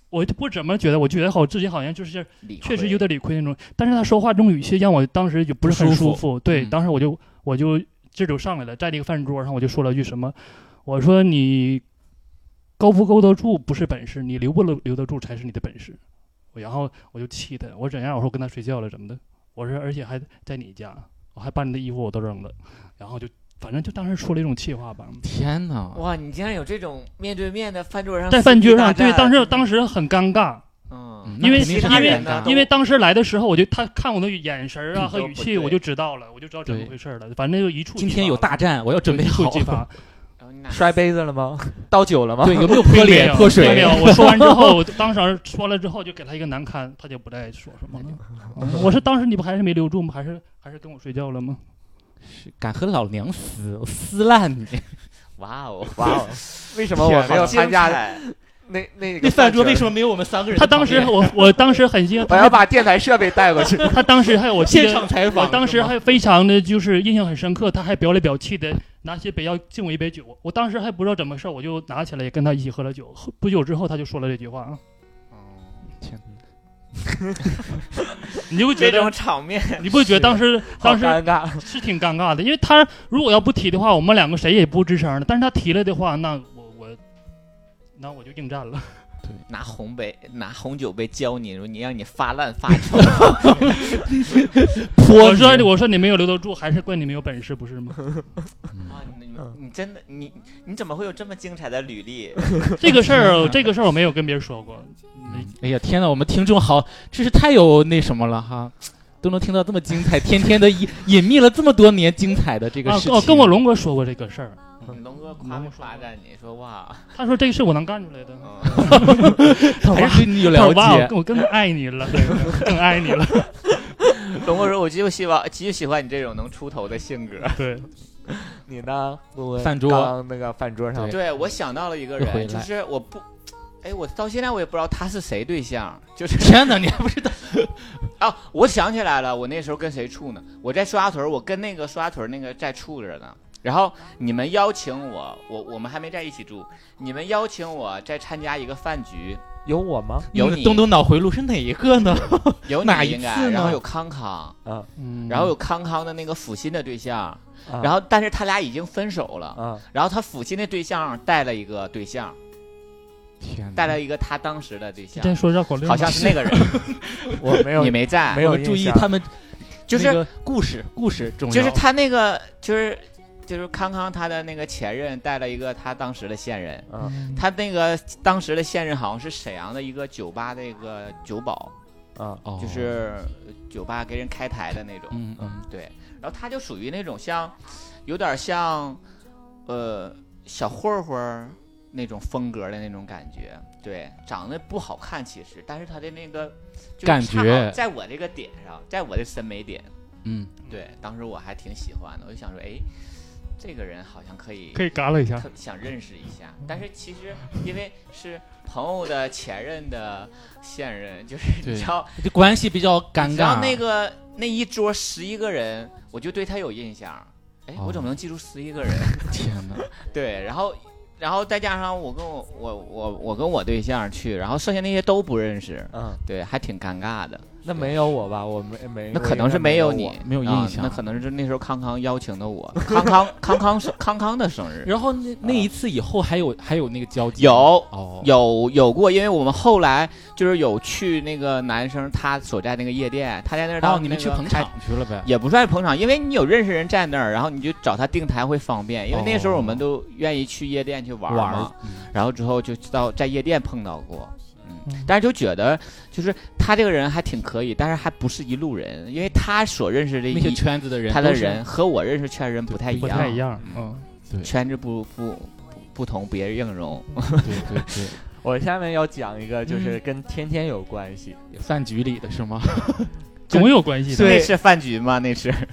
我就不怎么觉得，我觉得好自己好像就是确实有点理亏那种，但是他说话这种语气让我当时就不是很舒服舒服。对，嗯当时我就我就劲儿就上来了，在那个饭桌上我就说了句什么，我说你勾不勾得住不是本事，你留不留留得住才是你的本事。然后我就气他，我说怎样？我说跟他睡觉了怎么的？我说而且还在你家，我还把你的衣服我都扔了，然后就反正就当时说了一种气话吧。天哪！哇，你竟然有这种面对面的饭桌上在饭桌上，对，当时当时很尴尬，嗯嗯，因为因为因为当时来的时候，我就他看我的眼神啊和语气，我就知道了，我就知道怎么回事了。反正就一触今天有大战，我要准备好。即发。摔杯子了吗？倒酒了吗？对，有没有泼脸泼水？并没有。我说完之后，我当时说了之后，就给他一个难堪，他就不再说什么了。嗯我是当时你不还是没留住吗？还是还是跟我睡觉了吗？是敢和老娘撕，我撕烂你！[laughs] 哇哦哇哦，为什么我没有参加加？那那个那饭桌为？什么没有我们三个人他？当时我我当时很惊讶，[laughs] 我要把电台设备带过去。[laughs] 他当时还有我现场采访，我当时还非常的就是印象很深刻，他还表里表气的拿起杯要敬我一杯酒，我当时还不知道怎么事，我就拿起来也跟他一起喝了酒。喝不久之后他就说了这句话啊，天 [laughs] 你就会觉得这种场面，你不会觉得当时当时尴尬，是挺尴尬的，因为他如果要不提的话，我们两个谁也不吱声的，但是他提了的话，那我我那我就应战了。拿红杯拿红酒杯浇你，说你让你发烂发臭。我说我说你没有留得住，还是怪你没有本事，不是吗？啊，你你你真的你你怎么会有这么精彩的履历？这个事儿这个事儿我没有跟别人说过。哎呀，天哪！我们听众好，真是太有那什么了哈，都能听到这么精彩，天天的隐 [laughs] 隐秘了这么多年精彩的这个啊事情。哦，跟我龙哥说过这个事儿，龙哥夸没夸赞你说哇，他说这个事我能干出来的。嗯还是对你有了解我。我更爱你了，更爱你了。[laughs] 龙哥说：“我就希望，就喜欢你这种能出头的性格。对，[laughs] 你呢？问问饭桌刚刚那个饭桌上对对，我想到了一个人，就是我不，哎，我到现在我也不知道他是谁对象，就是天哪，你还不知道？[laughs] 啊，我想起来了，我那时候跟谁处呢？我在刷屯，我跟那个刷屯那个在处着呢。然后你们邀请我，我我们还没在一起住，你们邀请我再参加一个饭局，有我吗？有你。那个东东脑回路是哪一个呢？[laughs] 有哪一你应该，次呢？然后有康康，嗯，然后有康康的那个抚心的对象，啊。然后但是他俩已经分手了，啊，然后他抚心的对象带了一个对象，天哪，带了一个他当时的对象，再说绕口令，好像是那个人，[laughs] 我没有 [laughs] 你没在，没有注意他们就是那个故事，故事重要。就是他那个就是就是康康他的那个前任带了一个他当时的现任，嗯。他那个当时的现任好像是沈阳的一个酒吧的一个酒保，啊。哦。就是酒吧给人开台的那种，嗯嗯，对，然后他就属于那种像有点像呃小混混那种风格的那种感觉。对，长得不好看，其实，但是他的那个就是感觉在我这个点上，在我的审美点，嗯，对，当时我还挺喜欢的，我就想说，哎，这个人好像可以可以嘎了一下，想认识一下，但是其实因为是朋友的前任的现任，就是你对知道，这关系比较尴尬。然后。那个那一桌十一个人，我就对他有印象。哎，哦我怎么能记住十一个人？[laughs] 天哪，[laughs] 对，然后然后再加上我跟我我我我跟我对象去，然后剩下那些都不认识，嗯，对，还挺尴尬的。那没有我吧？我没没，那可能是没有你，没有印啊象那可能是那时候康康邀请的我，康康康康是康康的生日。然后那那一次以后还有还有那个交集有哦，有有过，因为我们后来就是有去那个男生他所在那个夜店，他在那儿当、哦，你们去捧场去了呗？也不算是捧场，因为你有认识人在那儿，然后你就找他订台会方便。因为那时候我们都愿意去夜店去玩玩嘛，然后之后就到在夜店碰到过，但是就觉得就是他这个人还挺可以，但是还不是一路人，因为他所认识的那些圈子的人，他的人和我认识圈的人不太一样，不太一样，嗯，对圈子不不不不同，别应融。对对对，[laughs] 我下面要讲一个，嗯就是跟天天有关系。饭局里的是吗？[laughs] 总有关系的，那是饭局吗？那是。[laughs]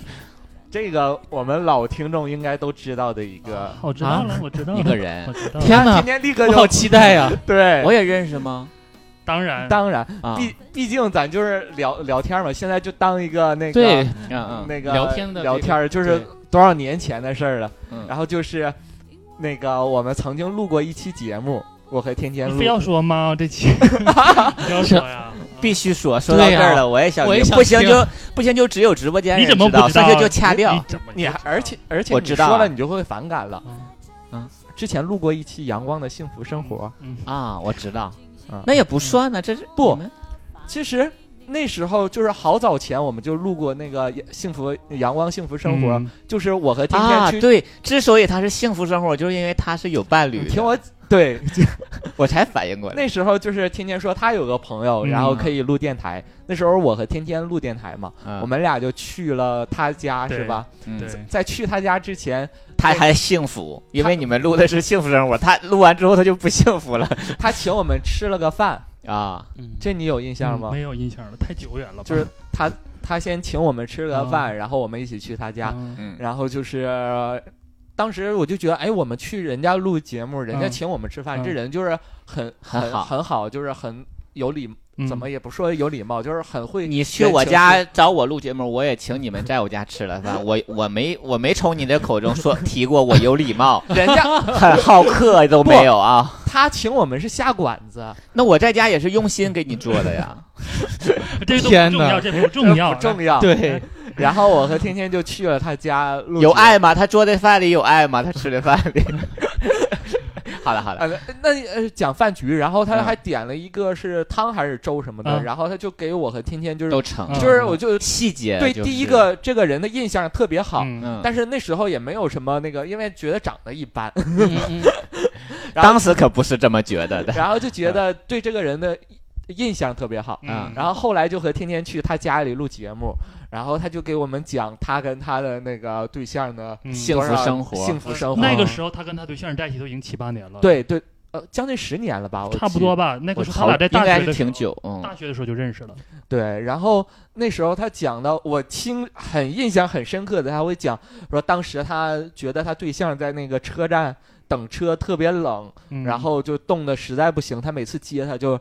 这个我们老听众应该都知道的一个，我知道了，我知道了，一个人。天哪今，天立刻好期待呀！对。我，也认识吗？当然，当然，啊，毕毕竟咱就是聊聊天嘛，现在就当一个那个对，嗯嗯，那个聊天的这个聊天儿，就是对。多少年前的事儿了。嗯。然后就是那个我们曾经录过一期节目，我和天天非要说吗？这期。[laughs] 你要说呀？必须说，说到对呀这儿了，我也想听，我也想不行听。就不行就只有直播间你人知道，怎么不知道？剩下就掐掉。你。怎么你还而且而且你我知道说了你就会反感了。嗯。嗯，之前录过一期《阳光的幸福生活》，嗯。啊，我知道啊，那也不算呢，这是不你们其实那时候就是好早前我们就录过那个幸福阳光幸福生活，嗯就是我和天啊，天去。对，之所以他是幸福生活，就是因为他是有伴侣的，听我对，[laughs] 我才反应过来。那时候就是天天说他有个朋友，嗯然后可以录电台。那时候我和天天录电台嘛，嗯我们俩就去了他家，是吧？嗯，在去他家之前，他还幸福，因为你们录的是幸福生活，他录完之后他就不幸福了 [laughs] 他请我们吃了个饭，啊。嗯，这你有印象吗？嗯没有印象了，太久远了吧。就是他他先请我们吃了个饭，然后我们一起去他家，然后就是。当时我就觉得，哎，我们去人家录节目，人家嗯请我们吃饭，嗯这人就是很很好很好，就是很有礼，嗯怎么也不说有礼貌，就是很会。你去我家找我录节目，我也请你们在我家吃了饭。我我没我没从你的口中说 [laughs] 提过我有礼貌，人家很好客 [laughs] 都没有啊。他请我们是下馆子，那我在家也是用心给你做的呀。[laughs] 这个都天哪不重要，这不重要，不重要。对，[laughs] 然后我和天天就去了他家录，有爱吗？他做的饭里有爱吗？他吃的饭里。好 [laughs] 了好了，呃，那呃讲饭局，然后他嗯。还点了一个是汤还是粥什么的，嗯。然后他就给我和天天就是都成嗯就是我就细节对就是。第一个这个人的印象特别好，但是那时候也没有什么那个，因为觉得长得一般，[laughs] 当时可不是这么觉得的。然后就觉得对这个人的印象特别好。嗯然后后来就和天天去他家里录节目，然后他就给我们讲他跟他的那个对象的嗯幸福生活幸福生活。那个时候他跟他对象在一起都已经七八年了。，对对，呃将近十年了吧，我差不多吧。那个我时候他俩在大学的时候挺久，嗯，大学的时候就认识了。对，然后那时候他讲到我听很印象很深刻的，他会讲说当时他觉得他对象在那个车站等车特别冷，嗯然后就冻得实在不行，他每次接他就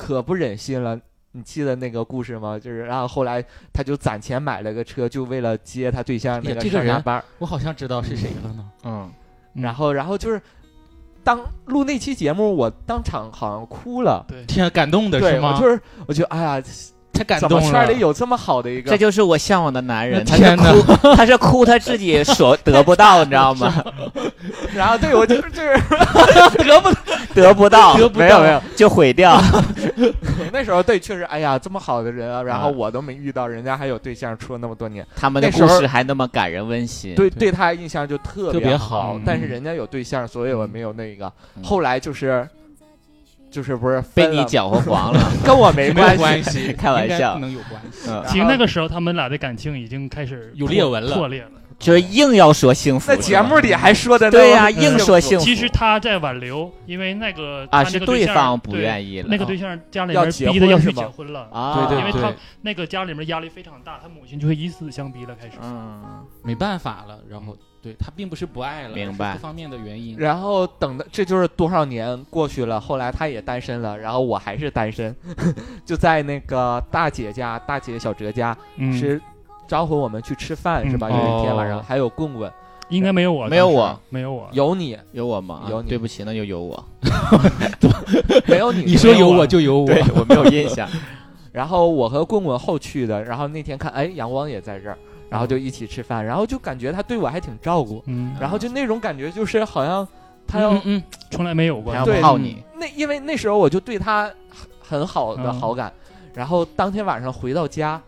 可不忍心了。你记得那个故事吗？就是，然后后来他就攒钱买了个车，就为了接他对象那个呀这个人上下班儿。我好像知道是谁了呢。嗯，嗯然后，然后就是当录那期节目，我当场好像哭了。对，天啊，感动的，是吗？我就是，我觉得，哎呀，太感怎动了。么圈里有这么好的一个这就是我向往的男人，[laughs] 他是天哪哭，[laughs] 他是哭他自己所得不到，你知道吗？[laughs] 然后对我就是就是得不得不到，得不到没有没有，就毁掉。那时候对，确实哎呀，这么好的人啊，然后啊我都没遇到，人家还有对象，处了那么多年，他们的那时候故事还那么感人温馨。对对他印象就特特别好好。但是人家有对象，所以我没有那个。嗯后来就是就是不是被你搅和黄了。[laughs] 跟我没关关系，开玩笑不能有关系。嗯，其实那个时候他们俩的感情已经开始有裂纹了破裂了。就是硬要说幸福。在节目里还说的对呀，么硬说幸福。其实他在挽留，因为那个啊，他是那个对象方不愿意了。那个对象家里面逼的要去结婚了，啊，对对因为他那个家里面压力非常大，他母亲就会以死相逼了，开始。嗯，没办法了，然后对他并不是不爱了，明白方面的原因。然后等的这就是多少年过去了，后来他也单身了，然后我还是单身，[laughs] 就在那个大姐家，大姐小哲家、嗯，是招呼我们去吃饭、嗯是吧？有一天晚上哦还有棍棍，应该没有我，没有我，没有我。有你有我吗？啊有你对不起，那就有我。[laughs] 没有你？你说有我我就有我，对我没有印象。[laughs] 然后我和棍棍后去的，然后那天看，哎，阳光也在这儿，然后就一起吃饭，然后就感觉他对我还挺照顾，嗯，然后就那种感觉就是好像他要、嗯嗯从来没有过还。要对泡你，那，因为那时候我就对他很很好的嗯。好感，然后当天晚上回到家，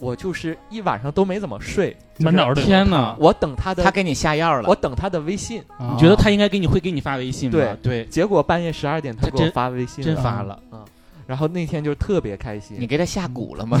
我就是一晚上都没怎么睡，嗯，满脑子天哪！我等他的，他给你下药了。我等他的微信，啊你觉得他应该给你会给你发微信吗？对。对，结果半夜十二点他给我发微信真了发了，嗯，然后那天就特别开心，你给他下蛊了吗？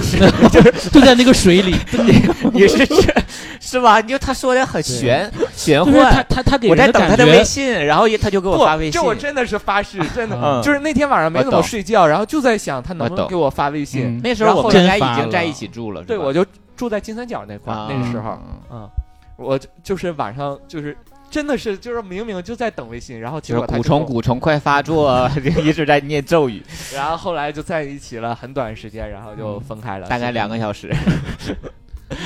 就 [laughs] 是就在那个水里，[laughs] 也是 [laughs] 是是吧？就他说的很玄玄幻。他幻。他他给我在等他的微，信，然后他就给我发微信。这。我真的是发誓，真的，嗯就是那天晚上没怎么睡觉，然后就在想他能不能给我发微信。嗯。那时候我们俩已经在一起住了，对，我就住在金三角那块那个时候，嗯嗯，我就就是晚上就是真的是就是明明就在等微信，然后结就是蛊果就给我虫蛊虫快发作，[laughs] 一直在念咒语，然后后来就在一起了很短时间，然后就分开了，大概两个小时。[laughs]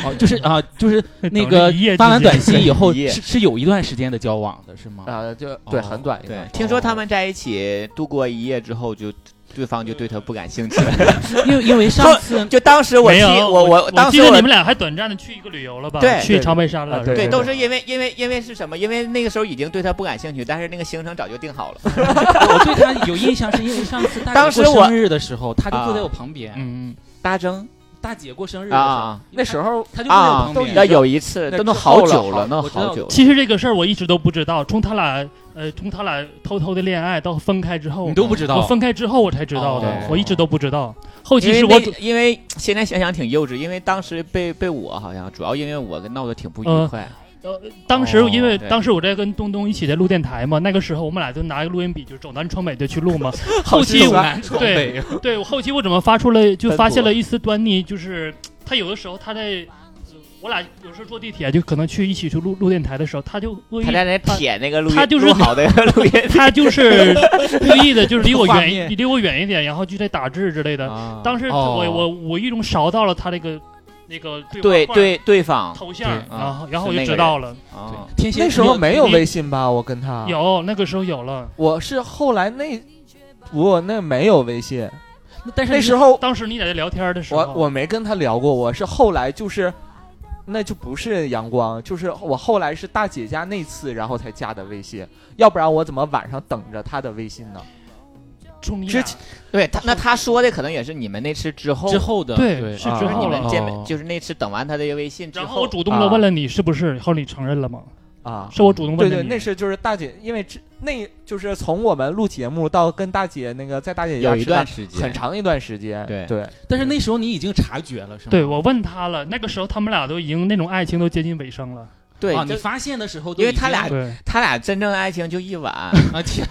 哦，就是啊，就是那个发完短信以后 [laughs] 是是有一段时间的交往的，是吗？啊，就对哦很短一对。段，，听说他们在一起度过一夜之后，就对方就对他不感兴趣了。[laughs] 因为因为上次就当时我我我当时我记得你们俩还短暂的去一个旅游了吧？对去长白山了，对，对都是因为因为因为是什么？因为那个时候已经对他不感兴趣，但是那个行程早就定好了。[laughs] 我对他有印象，是因为上次大当时过生日的时候，他就坐在啊我旁边。嗯，大征大姐过生日的时候啊，那时候他就坐在我啊旁，边。那有一次，那都好久了，好那好久。其实这个事儿我一直都不知道，从他俩呃，从他俩偷偷的恋爱到分开之后，你都不知道我分开之后我才知道的哦，我一直都不知道。后期是我那因为现在想想挺幼稚，因为当时被被我好像主要因为我跟闹得挺不愉快。呃。当时哦因为当时我在跟东东一起在录电台嘛，那个时候我们俩就拿一个录音笔，就是走南闯北的去录嘛。[laughs] 后期我对，对我后期我怎么发出了就发现了一丝端倪，就是他有的时候他在。呃我俩有时候坐地铁，就可能去一起去录录电台的时候，他就恶意他在那舔那个录音他就是好的录音他就是 [laughs] 故意的，就是离我远画面一离我远一点，然后就在打字之类的。啊当时哦我我无意中扫到了他那个那个对对对对方头像，然后然后我就知道了，啊，那时候没有微信吧？我跟他，有那个时候有了。我是后来那我那没有微信，但是那时候当时你俩在聊天的时候，我我没跟他聊过，我是后来就是。那就不是阳光，就是我后来是大姐家那次，然后才加的微信，要不然我怎么晚上等着他的微信呢？之前对他那他说的可能也是你们那次之后。之后的对对是啊。就是你之后了们见面哦就是那次等完他的微信之然后后我主动的问了你是不是，后来你承认了吗？啊，是我主动对对，问的你。那是就是大姐，因为这那就是从我们录节目到跟大姐那个在大姐家有一吃饭段时间很长一段时间，对对，但是那时候你已经察觉了，是吗？对我问他了，那个时候他们俩都已经那种爱情都接近尾声了。啊，对就你发现的时候因为他俩，他俩真正的爱情就一晚，[laughs] 啊天，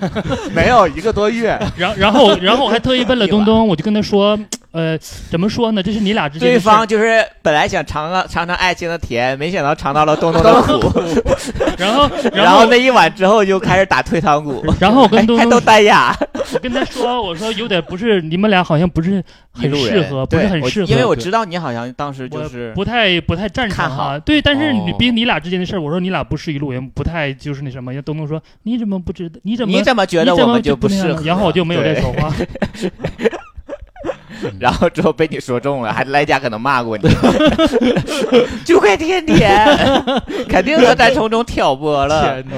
没有一个多月，[laughs] 然然后然后我还特意问了东东，我就跟他说，呃，怎么说呢？这是你俩之间对方就是本来想尝尝尝尝爱情的甜，没想到尝到了东东的苦，[laughs] 然后然后后那一晚之后就开始打退堂鼓，然后我跟东东都东东单压，我跟他说，我说有点不是你们俩好像不是很适合，不是很适合，因为我知道你好像当时就是不太不太赞成看好啊。对，但是你哦毕竟你俩之间的事儿，我说你俩不是一路人，不太就是那什么。东东说你怎么不知道？你怎么你怎么觉得我们就不适合？然后我就没有再说话。[laughs] 然后之后被你说中了，还来家可能骂过你，就怪天天，[laughs] 肯定是在从中挑拨了。天！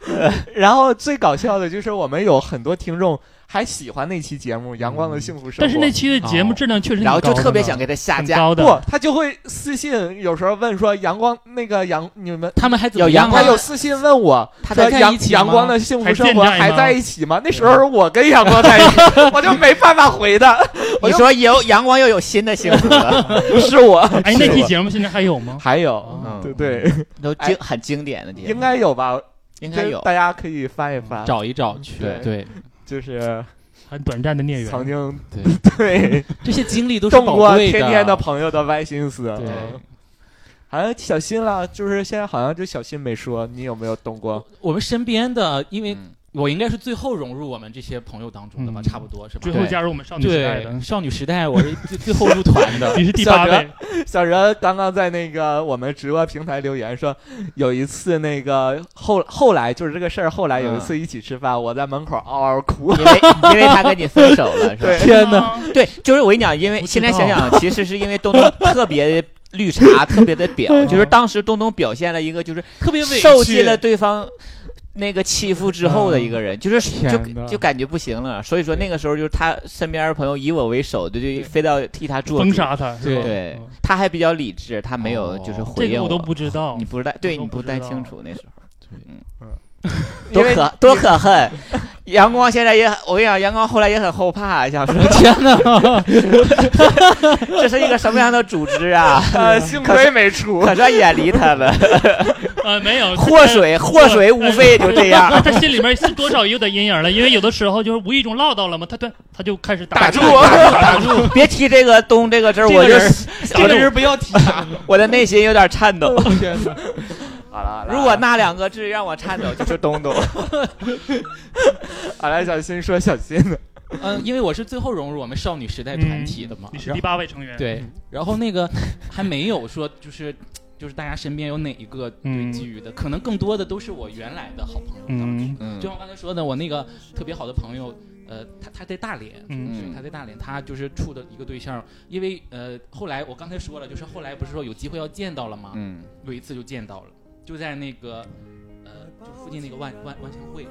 [laughs] 然后最搞笑的就是我们有很多听众还喜欢那期节目《阳光的幸福生活》，但是那期的节目哦质量确实挺然后就特别想给他下架。不，他就会私信，有时候问说阳光那个阳你们。他们还怎有阳光么样啊？他有私信问我，他在一起吗阳光的幸福还生活还在一起吗？那时候我跟阳光在一起，[laughs] 我就没办法回他，[laughs] 我说有阳光又有新的幸福了，[laughs] 是我，哎，那期节目现在还有吗？还有，嗯对对，都经很经典的节目，应该有吧？应该有。大家可以翻一翻，找一找去，对对就是很短暂的孽缘。曾经对，[laughs] 对 [laughs] 这些经历都是动过宝贵天天的朋友的歪心思。对嗯好像小新了，就是现在好像就小新没说，你有没有动过？我们身边的，因为嗯我应该是最后融入我们这些朋友当中的吧，嗯差不多是吧？最后加入我们少女时代的对，，少女时代我是最最后入团的 [laughs] 你。是第小哲八位。[laughs] 小哲刚刚在那个我们直播平台留言说，有一次那个后后来就是这个事儿，后来有一次一起吃饭，我在门口嗷嗷哭。因为因为他跟你分手了，是吧？天哪！对，就是我跟你讲，因为现在想想，其实是因为东东特别绿茶，特别的表，就是当时东东表现了一个就是特别委屈，受尽了对方那个欺负之后的一个人，就是就就感觉不行了。所以说那个时候就是他身边的朋友以我为首的，就非要替他做主。封杀他，对对嗯，他还比较理智，他没有哦就是回应这个我都不知道你。不是太对你不太清楚那时候。嗯嗯，[laughs] 多可多可恨！阳光现在也很，我跟你讲，阳光后来也很后怕，想说 [laughs] 天哪！这是一个什么样的组织啊？呃，幸亏没出。可算远离他了。[laughs] 呃，没有 [laughs] 祸水，祸水无非就这样。[laughs] 他心里面是多少有点阴影了，因为有的时候就是无意中唠到了嘛，他他他就开始打住打 [laughs] 住，别提这个东这个字我就这个人不要提他。我的内心有点颤抖。好了，好了如果那两个字让我颤抖，就是东东。好了，小新说小新的，嗯，因为我是最后融入我们少女时代团体的嘛，你是第八位成员，对，然后那个还没有说就是。就是大家身边有哪一个对嗯基于的，可能更多的都是我原来的好朋友当中。嗯嗯就像我刚才说的，我那个特别好的朋友，呃，他他在大连，嗯对，他在大连，他就是处的一个对象，因为呃，后来我刚才说了，就是后来不是说有机会要见到了吗？嗯有一次就见到了，就在那个呃，就附近那个万万万象汇，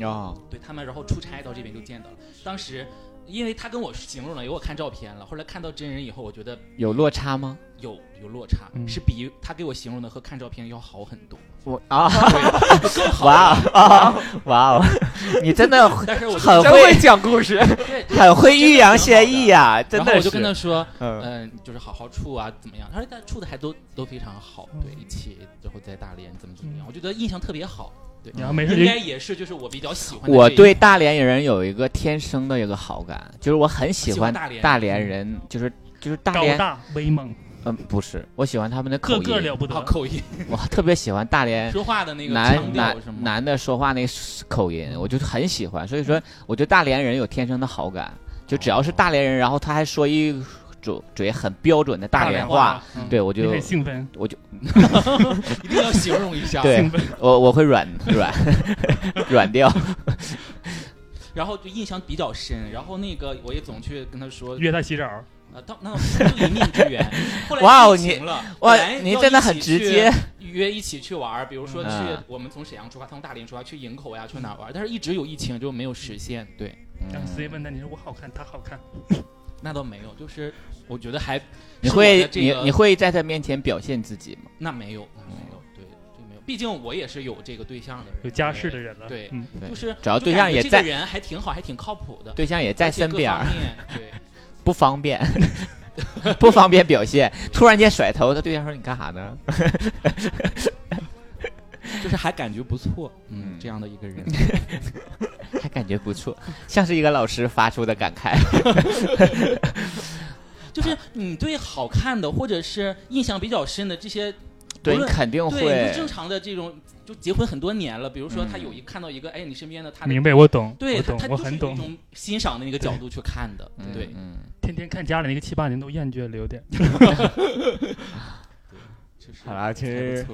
哦，对他们，然后出差到这边就见到了。当时因为他跟我形容了，有我看照片了，后来看到真人以后，我觉得有落差吗？有有落差，嗯是比他给我形容的和看照片要好很多，我 [laughs] 啊，更好。哇哦啊哇哦，你真的但是我就很真会会讲故事。对很会欲扬先抑呀，真的然后我就跟他。说，嗯嗯，就是好好处啊，怎么样？他说他处的还都都非常好，对，一起然后在大连怎么怎么样，我觉得印象特别好。对，然后没事应该也是就是我比较喜欢我对大连人有一个天生的一个好感，就是我很喜欢大连大连人，就是就是大连，高大威猛，嗯，不是，我喜欢他们的口音，个个了不得。口音，我特别喜欢大连说话的那个男男？男的说话那个口音，我就很喜欢，所以说我对大连人有天生的好感，就只要是大连人，然后他还说一嘴嘴很标准的大连连话，，嗯对我就兴奋，我就 [laughs] 一定要形容一下。对兴奋。我我会软软 [laughs] 软掉，[laughs] 然后就印象比较深，然后那个我也总去跟他说，约他洗澡，啊，到那就一面之缘。后来哇哦疫情了，哇您真的很直接，约一起去玩，比如说去嗯我们从沈阳出发，从大连出发去营口呀，去哪玩？但是一直有疫情就没有实现。对，然后 C 问他，你说我好看，他好看，那倒没有，就是我觉得还你会你你会在他面前表现自己吗？那没有，那没有，对，这没有。毕竟我也是有这个对象的人，有家室的人了。对就是只要对象也在这个人还挺好，还挺靠谱的，对象也在身边。[laughs] 不方便，[laughs] 不方便表现。[laughs] 突然间甩头，他对象说：“你干啥呢就是还感觉不错，嗯嗯，这样的一个人。还感觉不错，像是一个老师发出的感慨。[laughs] 就是你对好看的或者是印象比较深的这些，对，肯定，会就正常的这种，就结婚很多年了，比如说他嗯有一看到一个，哎，你身边的他的明白，我懂，对他我懂，我很他就是一懂。种欣赏的那个角度去看的，对，嗯，天天看家里那个七八年都厌倦了，有点。[laughs] [laughs] 就是好啦其还实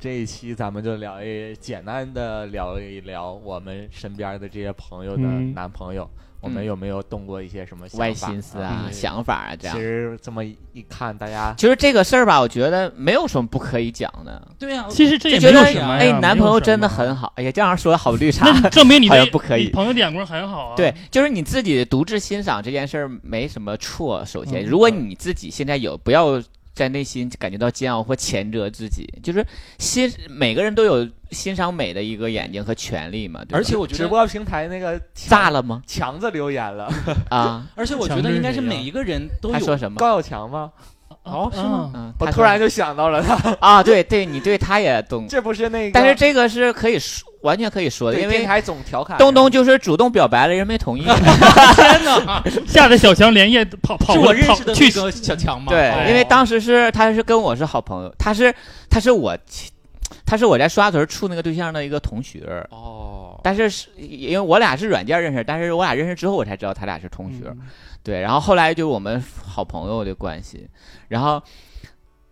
这一期咱们就聊一简单的聊一聊我们身边的这些朋友的嗯男朋友，我们嗯有没有动过一些什么歪心思啊、对想法啊，这样其。实这么一看，大家其实这个事儿吧，我觉得没有什么不可以讲的。对呀，其实这也就觉得没有什么呀，哎，男朋友真的很好。哎呀，这样说的好绿茶。那证明你朋友的眼光很好啊。对，就是你自己独自欣赏这件事儿没什么错。首先，嗯如果你自己现在有，不要在内心感觉到煎熬或谴责自己，就是欣每个人都有欣赏美的一个眼睛和权利嘛。对而且我觉得，直播平台那个炸了吗？强子留言了，啊，[laughs] 而且我觉得应该是每一个人都有他说什么？高小强吗？哦是吗？嗯，我突然就想到了 [laughs] 他，啊，对对，你对他也懂，这不是那个，但是这个是可以说完全可以说的，因为对电台总调侃东东就是主动表白了，人没同意。[laughs] 天哪，吓得小强连夜跑跑我认识的去小强吗？对，哦因为当时是他是跟我是好朋友，他是他是我他是我在刷屯处那个对象的一个同学，哦，但是是因为我俩是软件认识，但是我俩认识之后我才知道他俩是同学，嗯对，然后后来就我们好朋友的关系，然后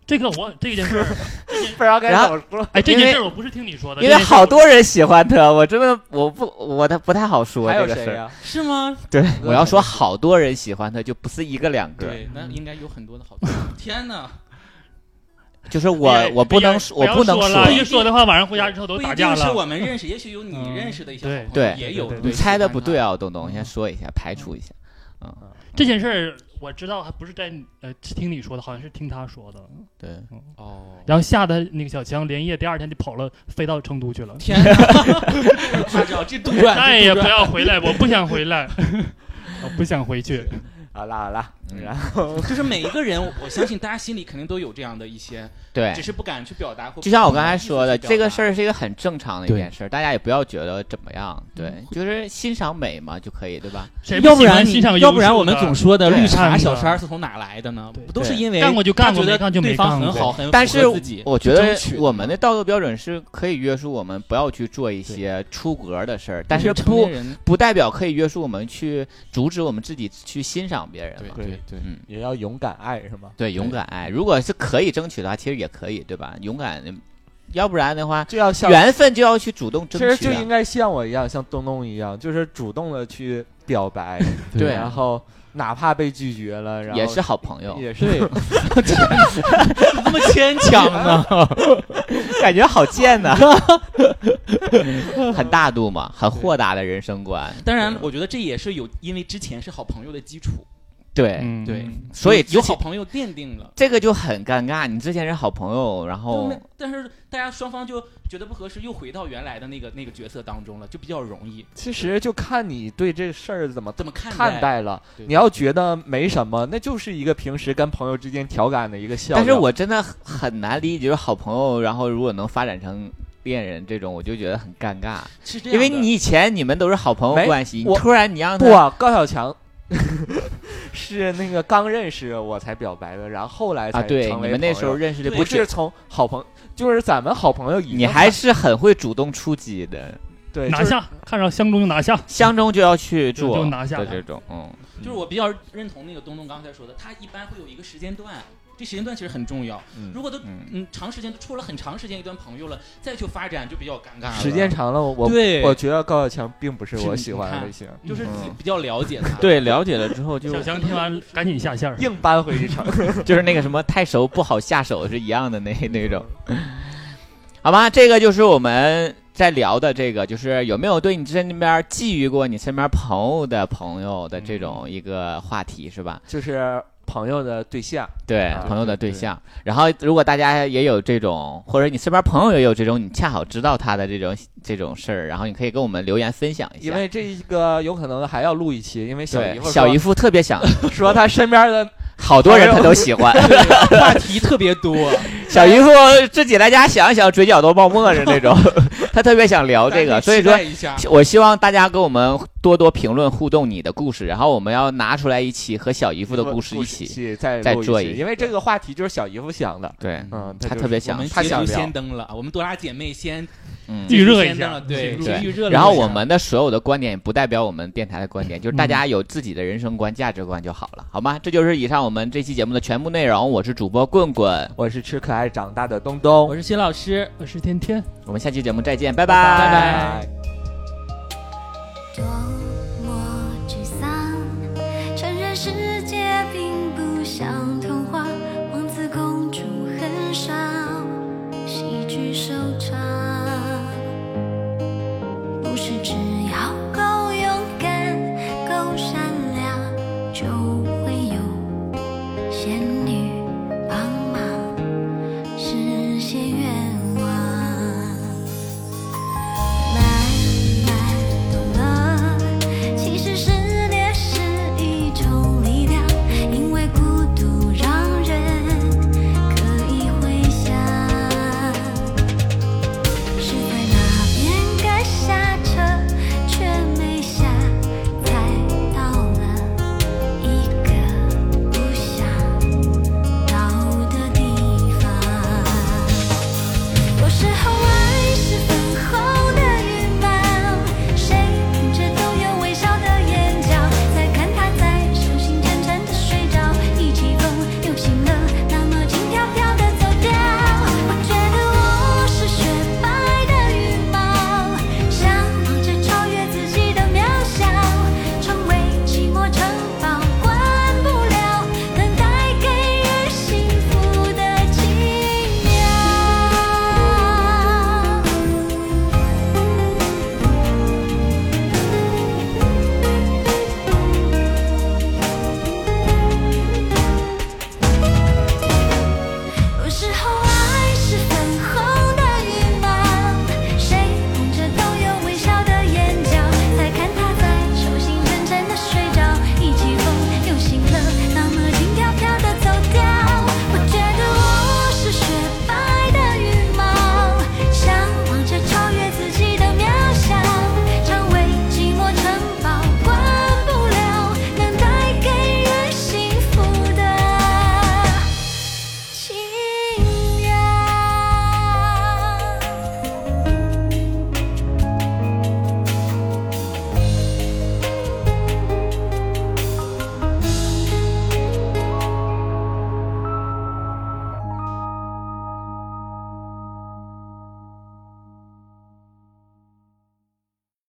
这个我这件事儿，[laughs] 不知道该然后怎么说。哎，这因为件事儿我不是听你说的，因为好多人喜欢他，我真的我不我他不太好说还这个事？是吗？对，我要说好多人喜欢他，就不是一个两个，对，那应该有很多的好。[laughs] 天哪，就是我哎我不能说我不能说了，说一说的话晚上回家之后都不一打架定是了。我们认识，也许有你嗯认识的一些朋友对也有对对你猜的不对啊。啊，东东，先说一下，排除一下。嗯这件事儿我知道，还不是在呃听你说的，好像是听他说的。对，哦，然后吓得那个小强连夜第二天就跑了，飞到成都去了。天哪，夸张，这杜撰，再也不要回来，我不想回来，[laughs] 我不想回去。好 [laughs] 啦好啦，嗯然后 [laughs] 就是每一个人，我相信大家心里肯定都有这样的一些，对只，是不敢去表达。或就像我刚才说的，这个事儿，是一个很正常的一件事儿，大家也不要觉得怎么样，对，就是欣赏美嘛就可以，对吧？要不然你欣赏？要不然我们总说的绿茶小三儿是从哪来的呢？不都是因为干过就干过他觉得没干就没对方干过很好，很但是我觉得我们的道德标准是可以约束我们不要去做一些出格的事儿，但是不不代表可以约束我们去阻止我们自己去欣赏别人嘛。对对对嗯，也要勇敢爱是吗？对，勇敢爱，如果是可以争取的话，其实也可以，对吧？勇敢，要不然的话，就要像，缘分就要去主动争取、其。实就应该像我一样，像东东一样，就是主动的去表白，[laughs] 对然后哪怕被拒绝了，然后也是好朋友，也是 [laughs] 这么牵强呢？[laughs] 感觉好贱呐，很大度嘛，很豁达的人生观。当然，我觉得这也是有因为之前是好朋友的基础，对，嗯，对所以有好朋友奠定了。这个就很尴尬。你之前是好朋友，然后但是大家双方就觉得不合适，又回到原来的那个那个角色当中了，就比较容易其实就看你对这事儿怎么怎么看看待了。你要觉得没什么，那就是一个平时跟朋友之间调侃的一个笑料。但是我真的很难理解，就是好朋友，然后如果能发展成恋人这种，我就觉得很尴尬。是这样的，因为你以前你们都是好朋友关系，你我突然你让他不啊，高小强 [laughs] 是那个刚认识我才表白的，然后后来才啊，对，成为你们那时候认识的不是，从好朋，就是咱们好朋友已经你还是很会主动出击的，对就是拿下，看着相中就拿下。相中就要去就做就拿下。的这种，嗯，就是我比较认同那个东东刚才说的，他一般会有一个时间段，这时间段其实很重要。嗯如果都嗯嗯长时间都处了很长时间一段朋友了，再去发展就比较尴尬了。时间长了，我对我觉得高小强并不是我喜欢的类型，就是嗯比较了解他。[laughs] 对，了解了之后就小强听完赶紧下线。硬搬回去成。[laughs] 就是那个什么太熟不好下手是一样的那那种，[laughs] 好吧，这个就是我们在聊的这个，就是有没有对你身边觊觎过你身边朋友的朋友的这种一个话题是吧？就是朋友的对象，对，啊朋友的对对对象。然后，如果大家也有这种，或者你身边朋友也有这种，你恰好知道他的这种这种事儿，然后你可以跟我们留言分享一下。因为这一个有可能还要录一期，因为小姨夫小姨夫夫特别想，[laughs] 说他身边的好多人他都喜欢。[laughs] 话题特别多，[laughs] 小姨夫自己在家想一想，嘴角都冒沫是那种，[laughs] 他特别想聊这个，所以说我希望大家跟我们多多评论互动你的故事，然后我们要拿出来一期和小姨夫的故事一起。再再做一期因为这个话题就是小姨夫想的，对，嗯，他特别想他想先登了，我们多拉姐妹先嗯。预热一下对，预热。然后我们的所有的观点也不代表我们电台的观点，就是大家有自己的人生观、价值观就好了，好吗？这就是以上我们这期节目的全部内容，我是主播棍棍，我是吃可爱长大的东东，我是新老师，我是天天，我们下期节目再见，拜拜。拜拜。多么沮丧。承认世界并不像童话。王子公主很少。喜剧收场。不是只。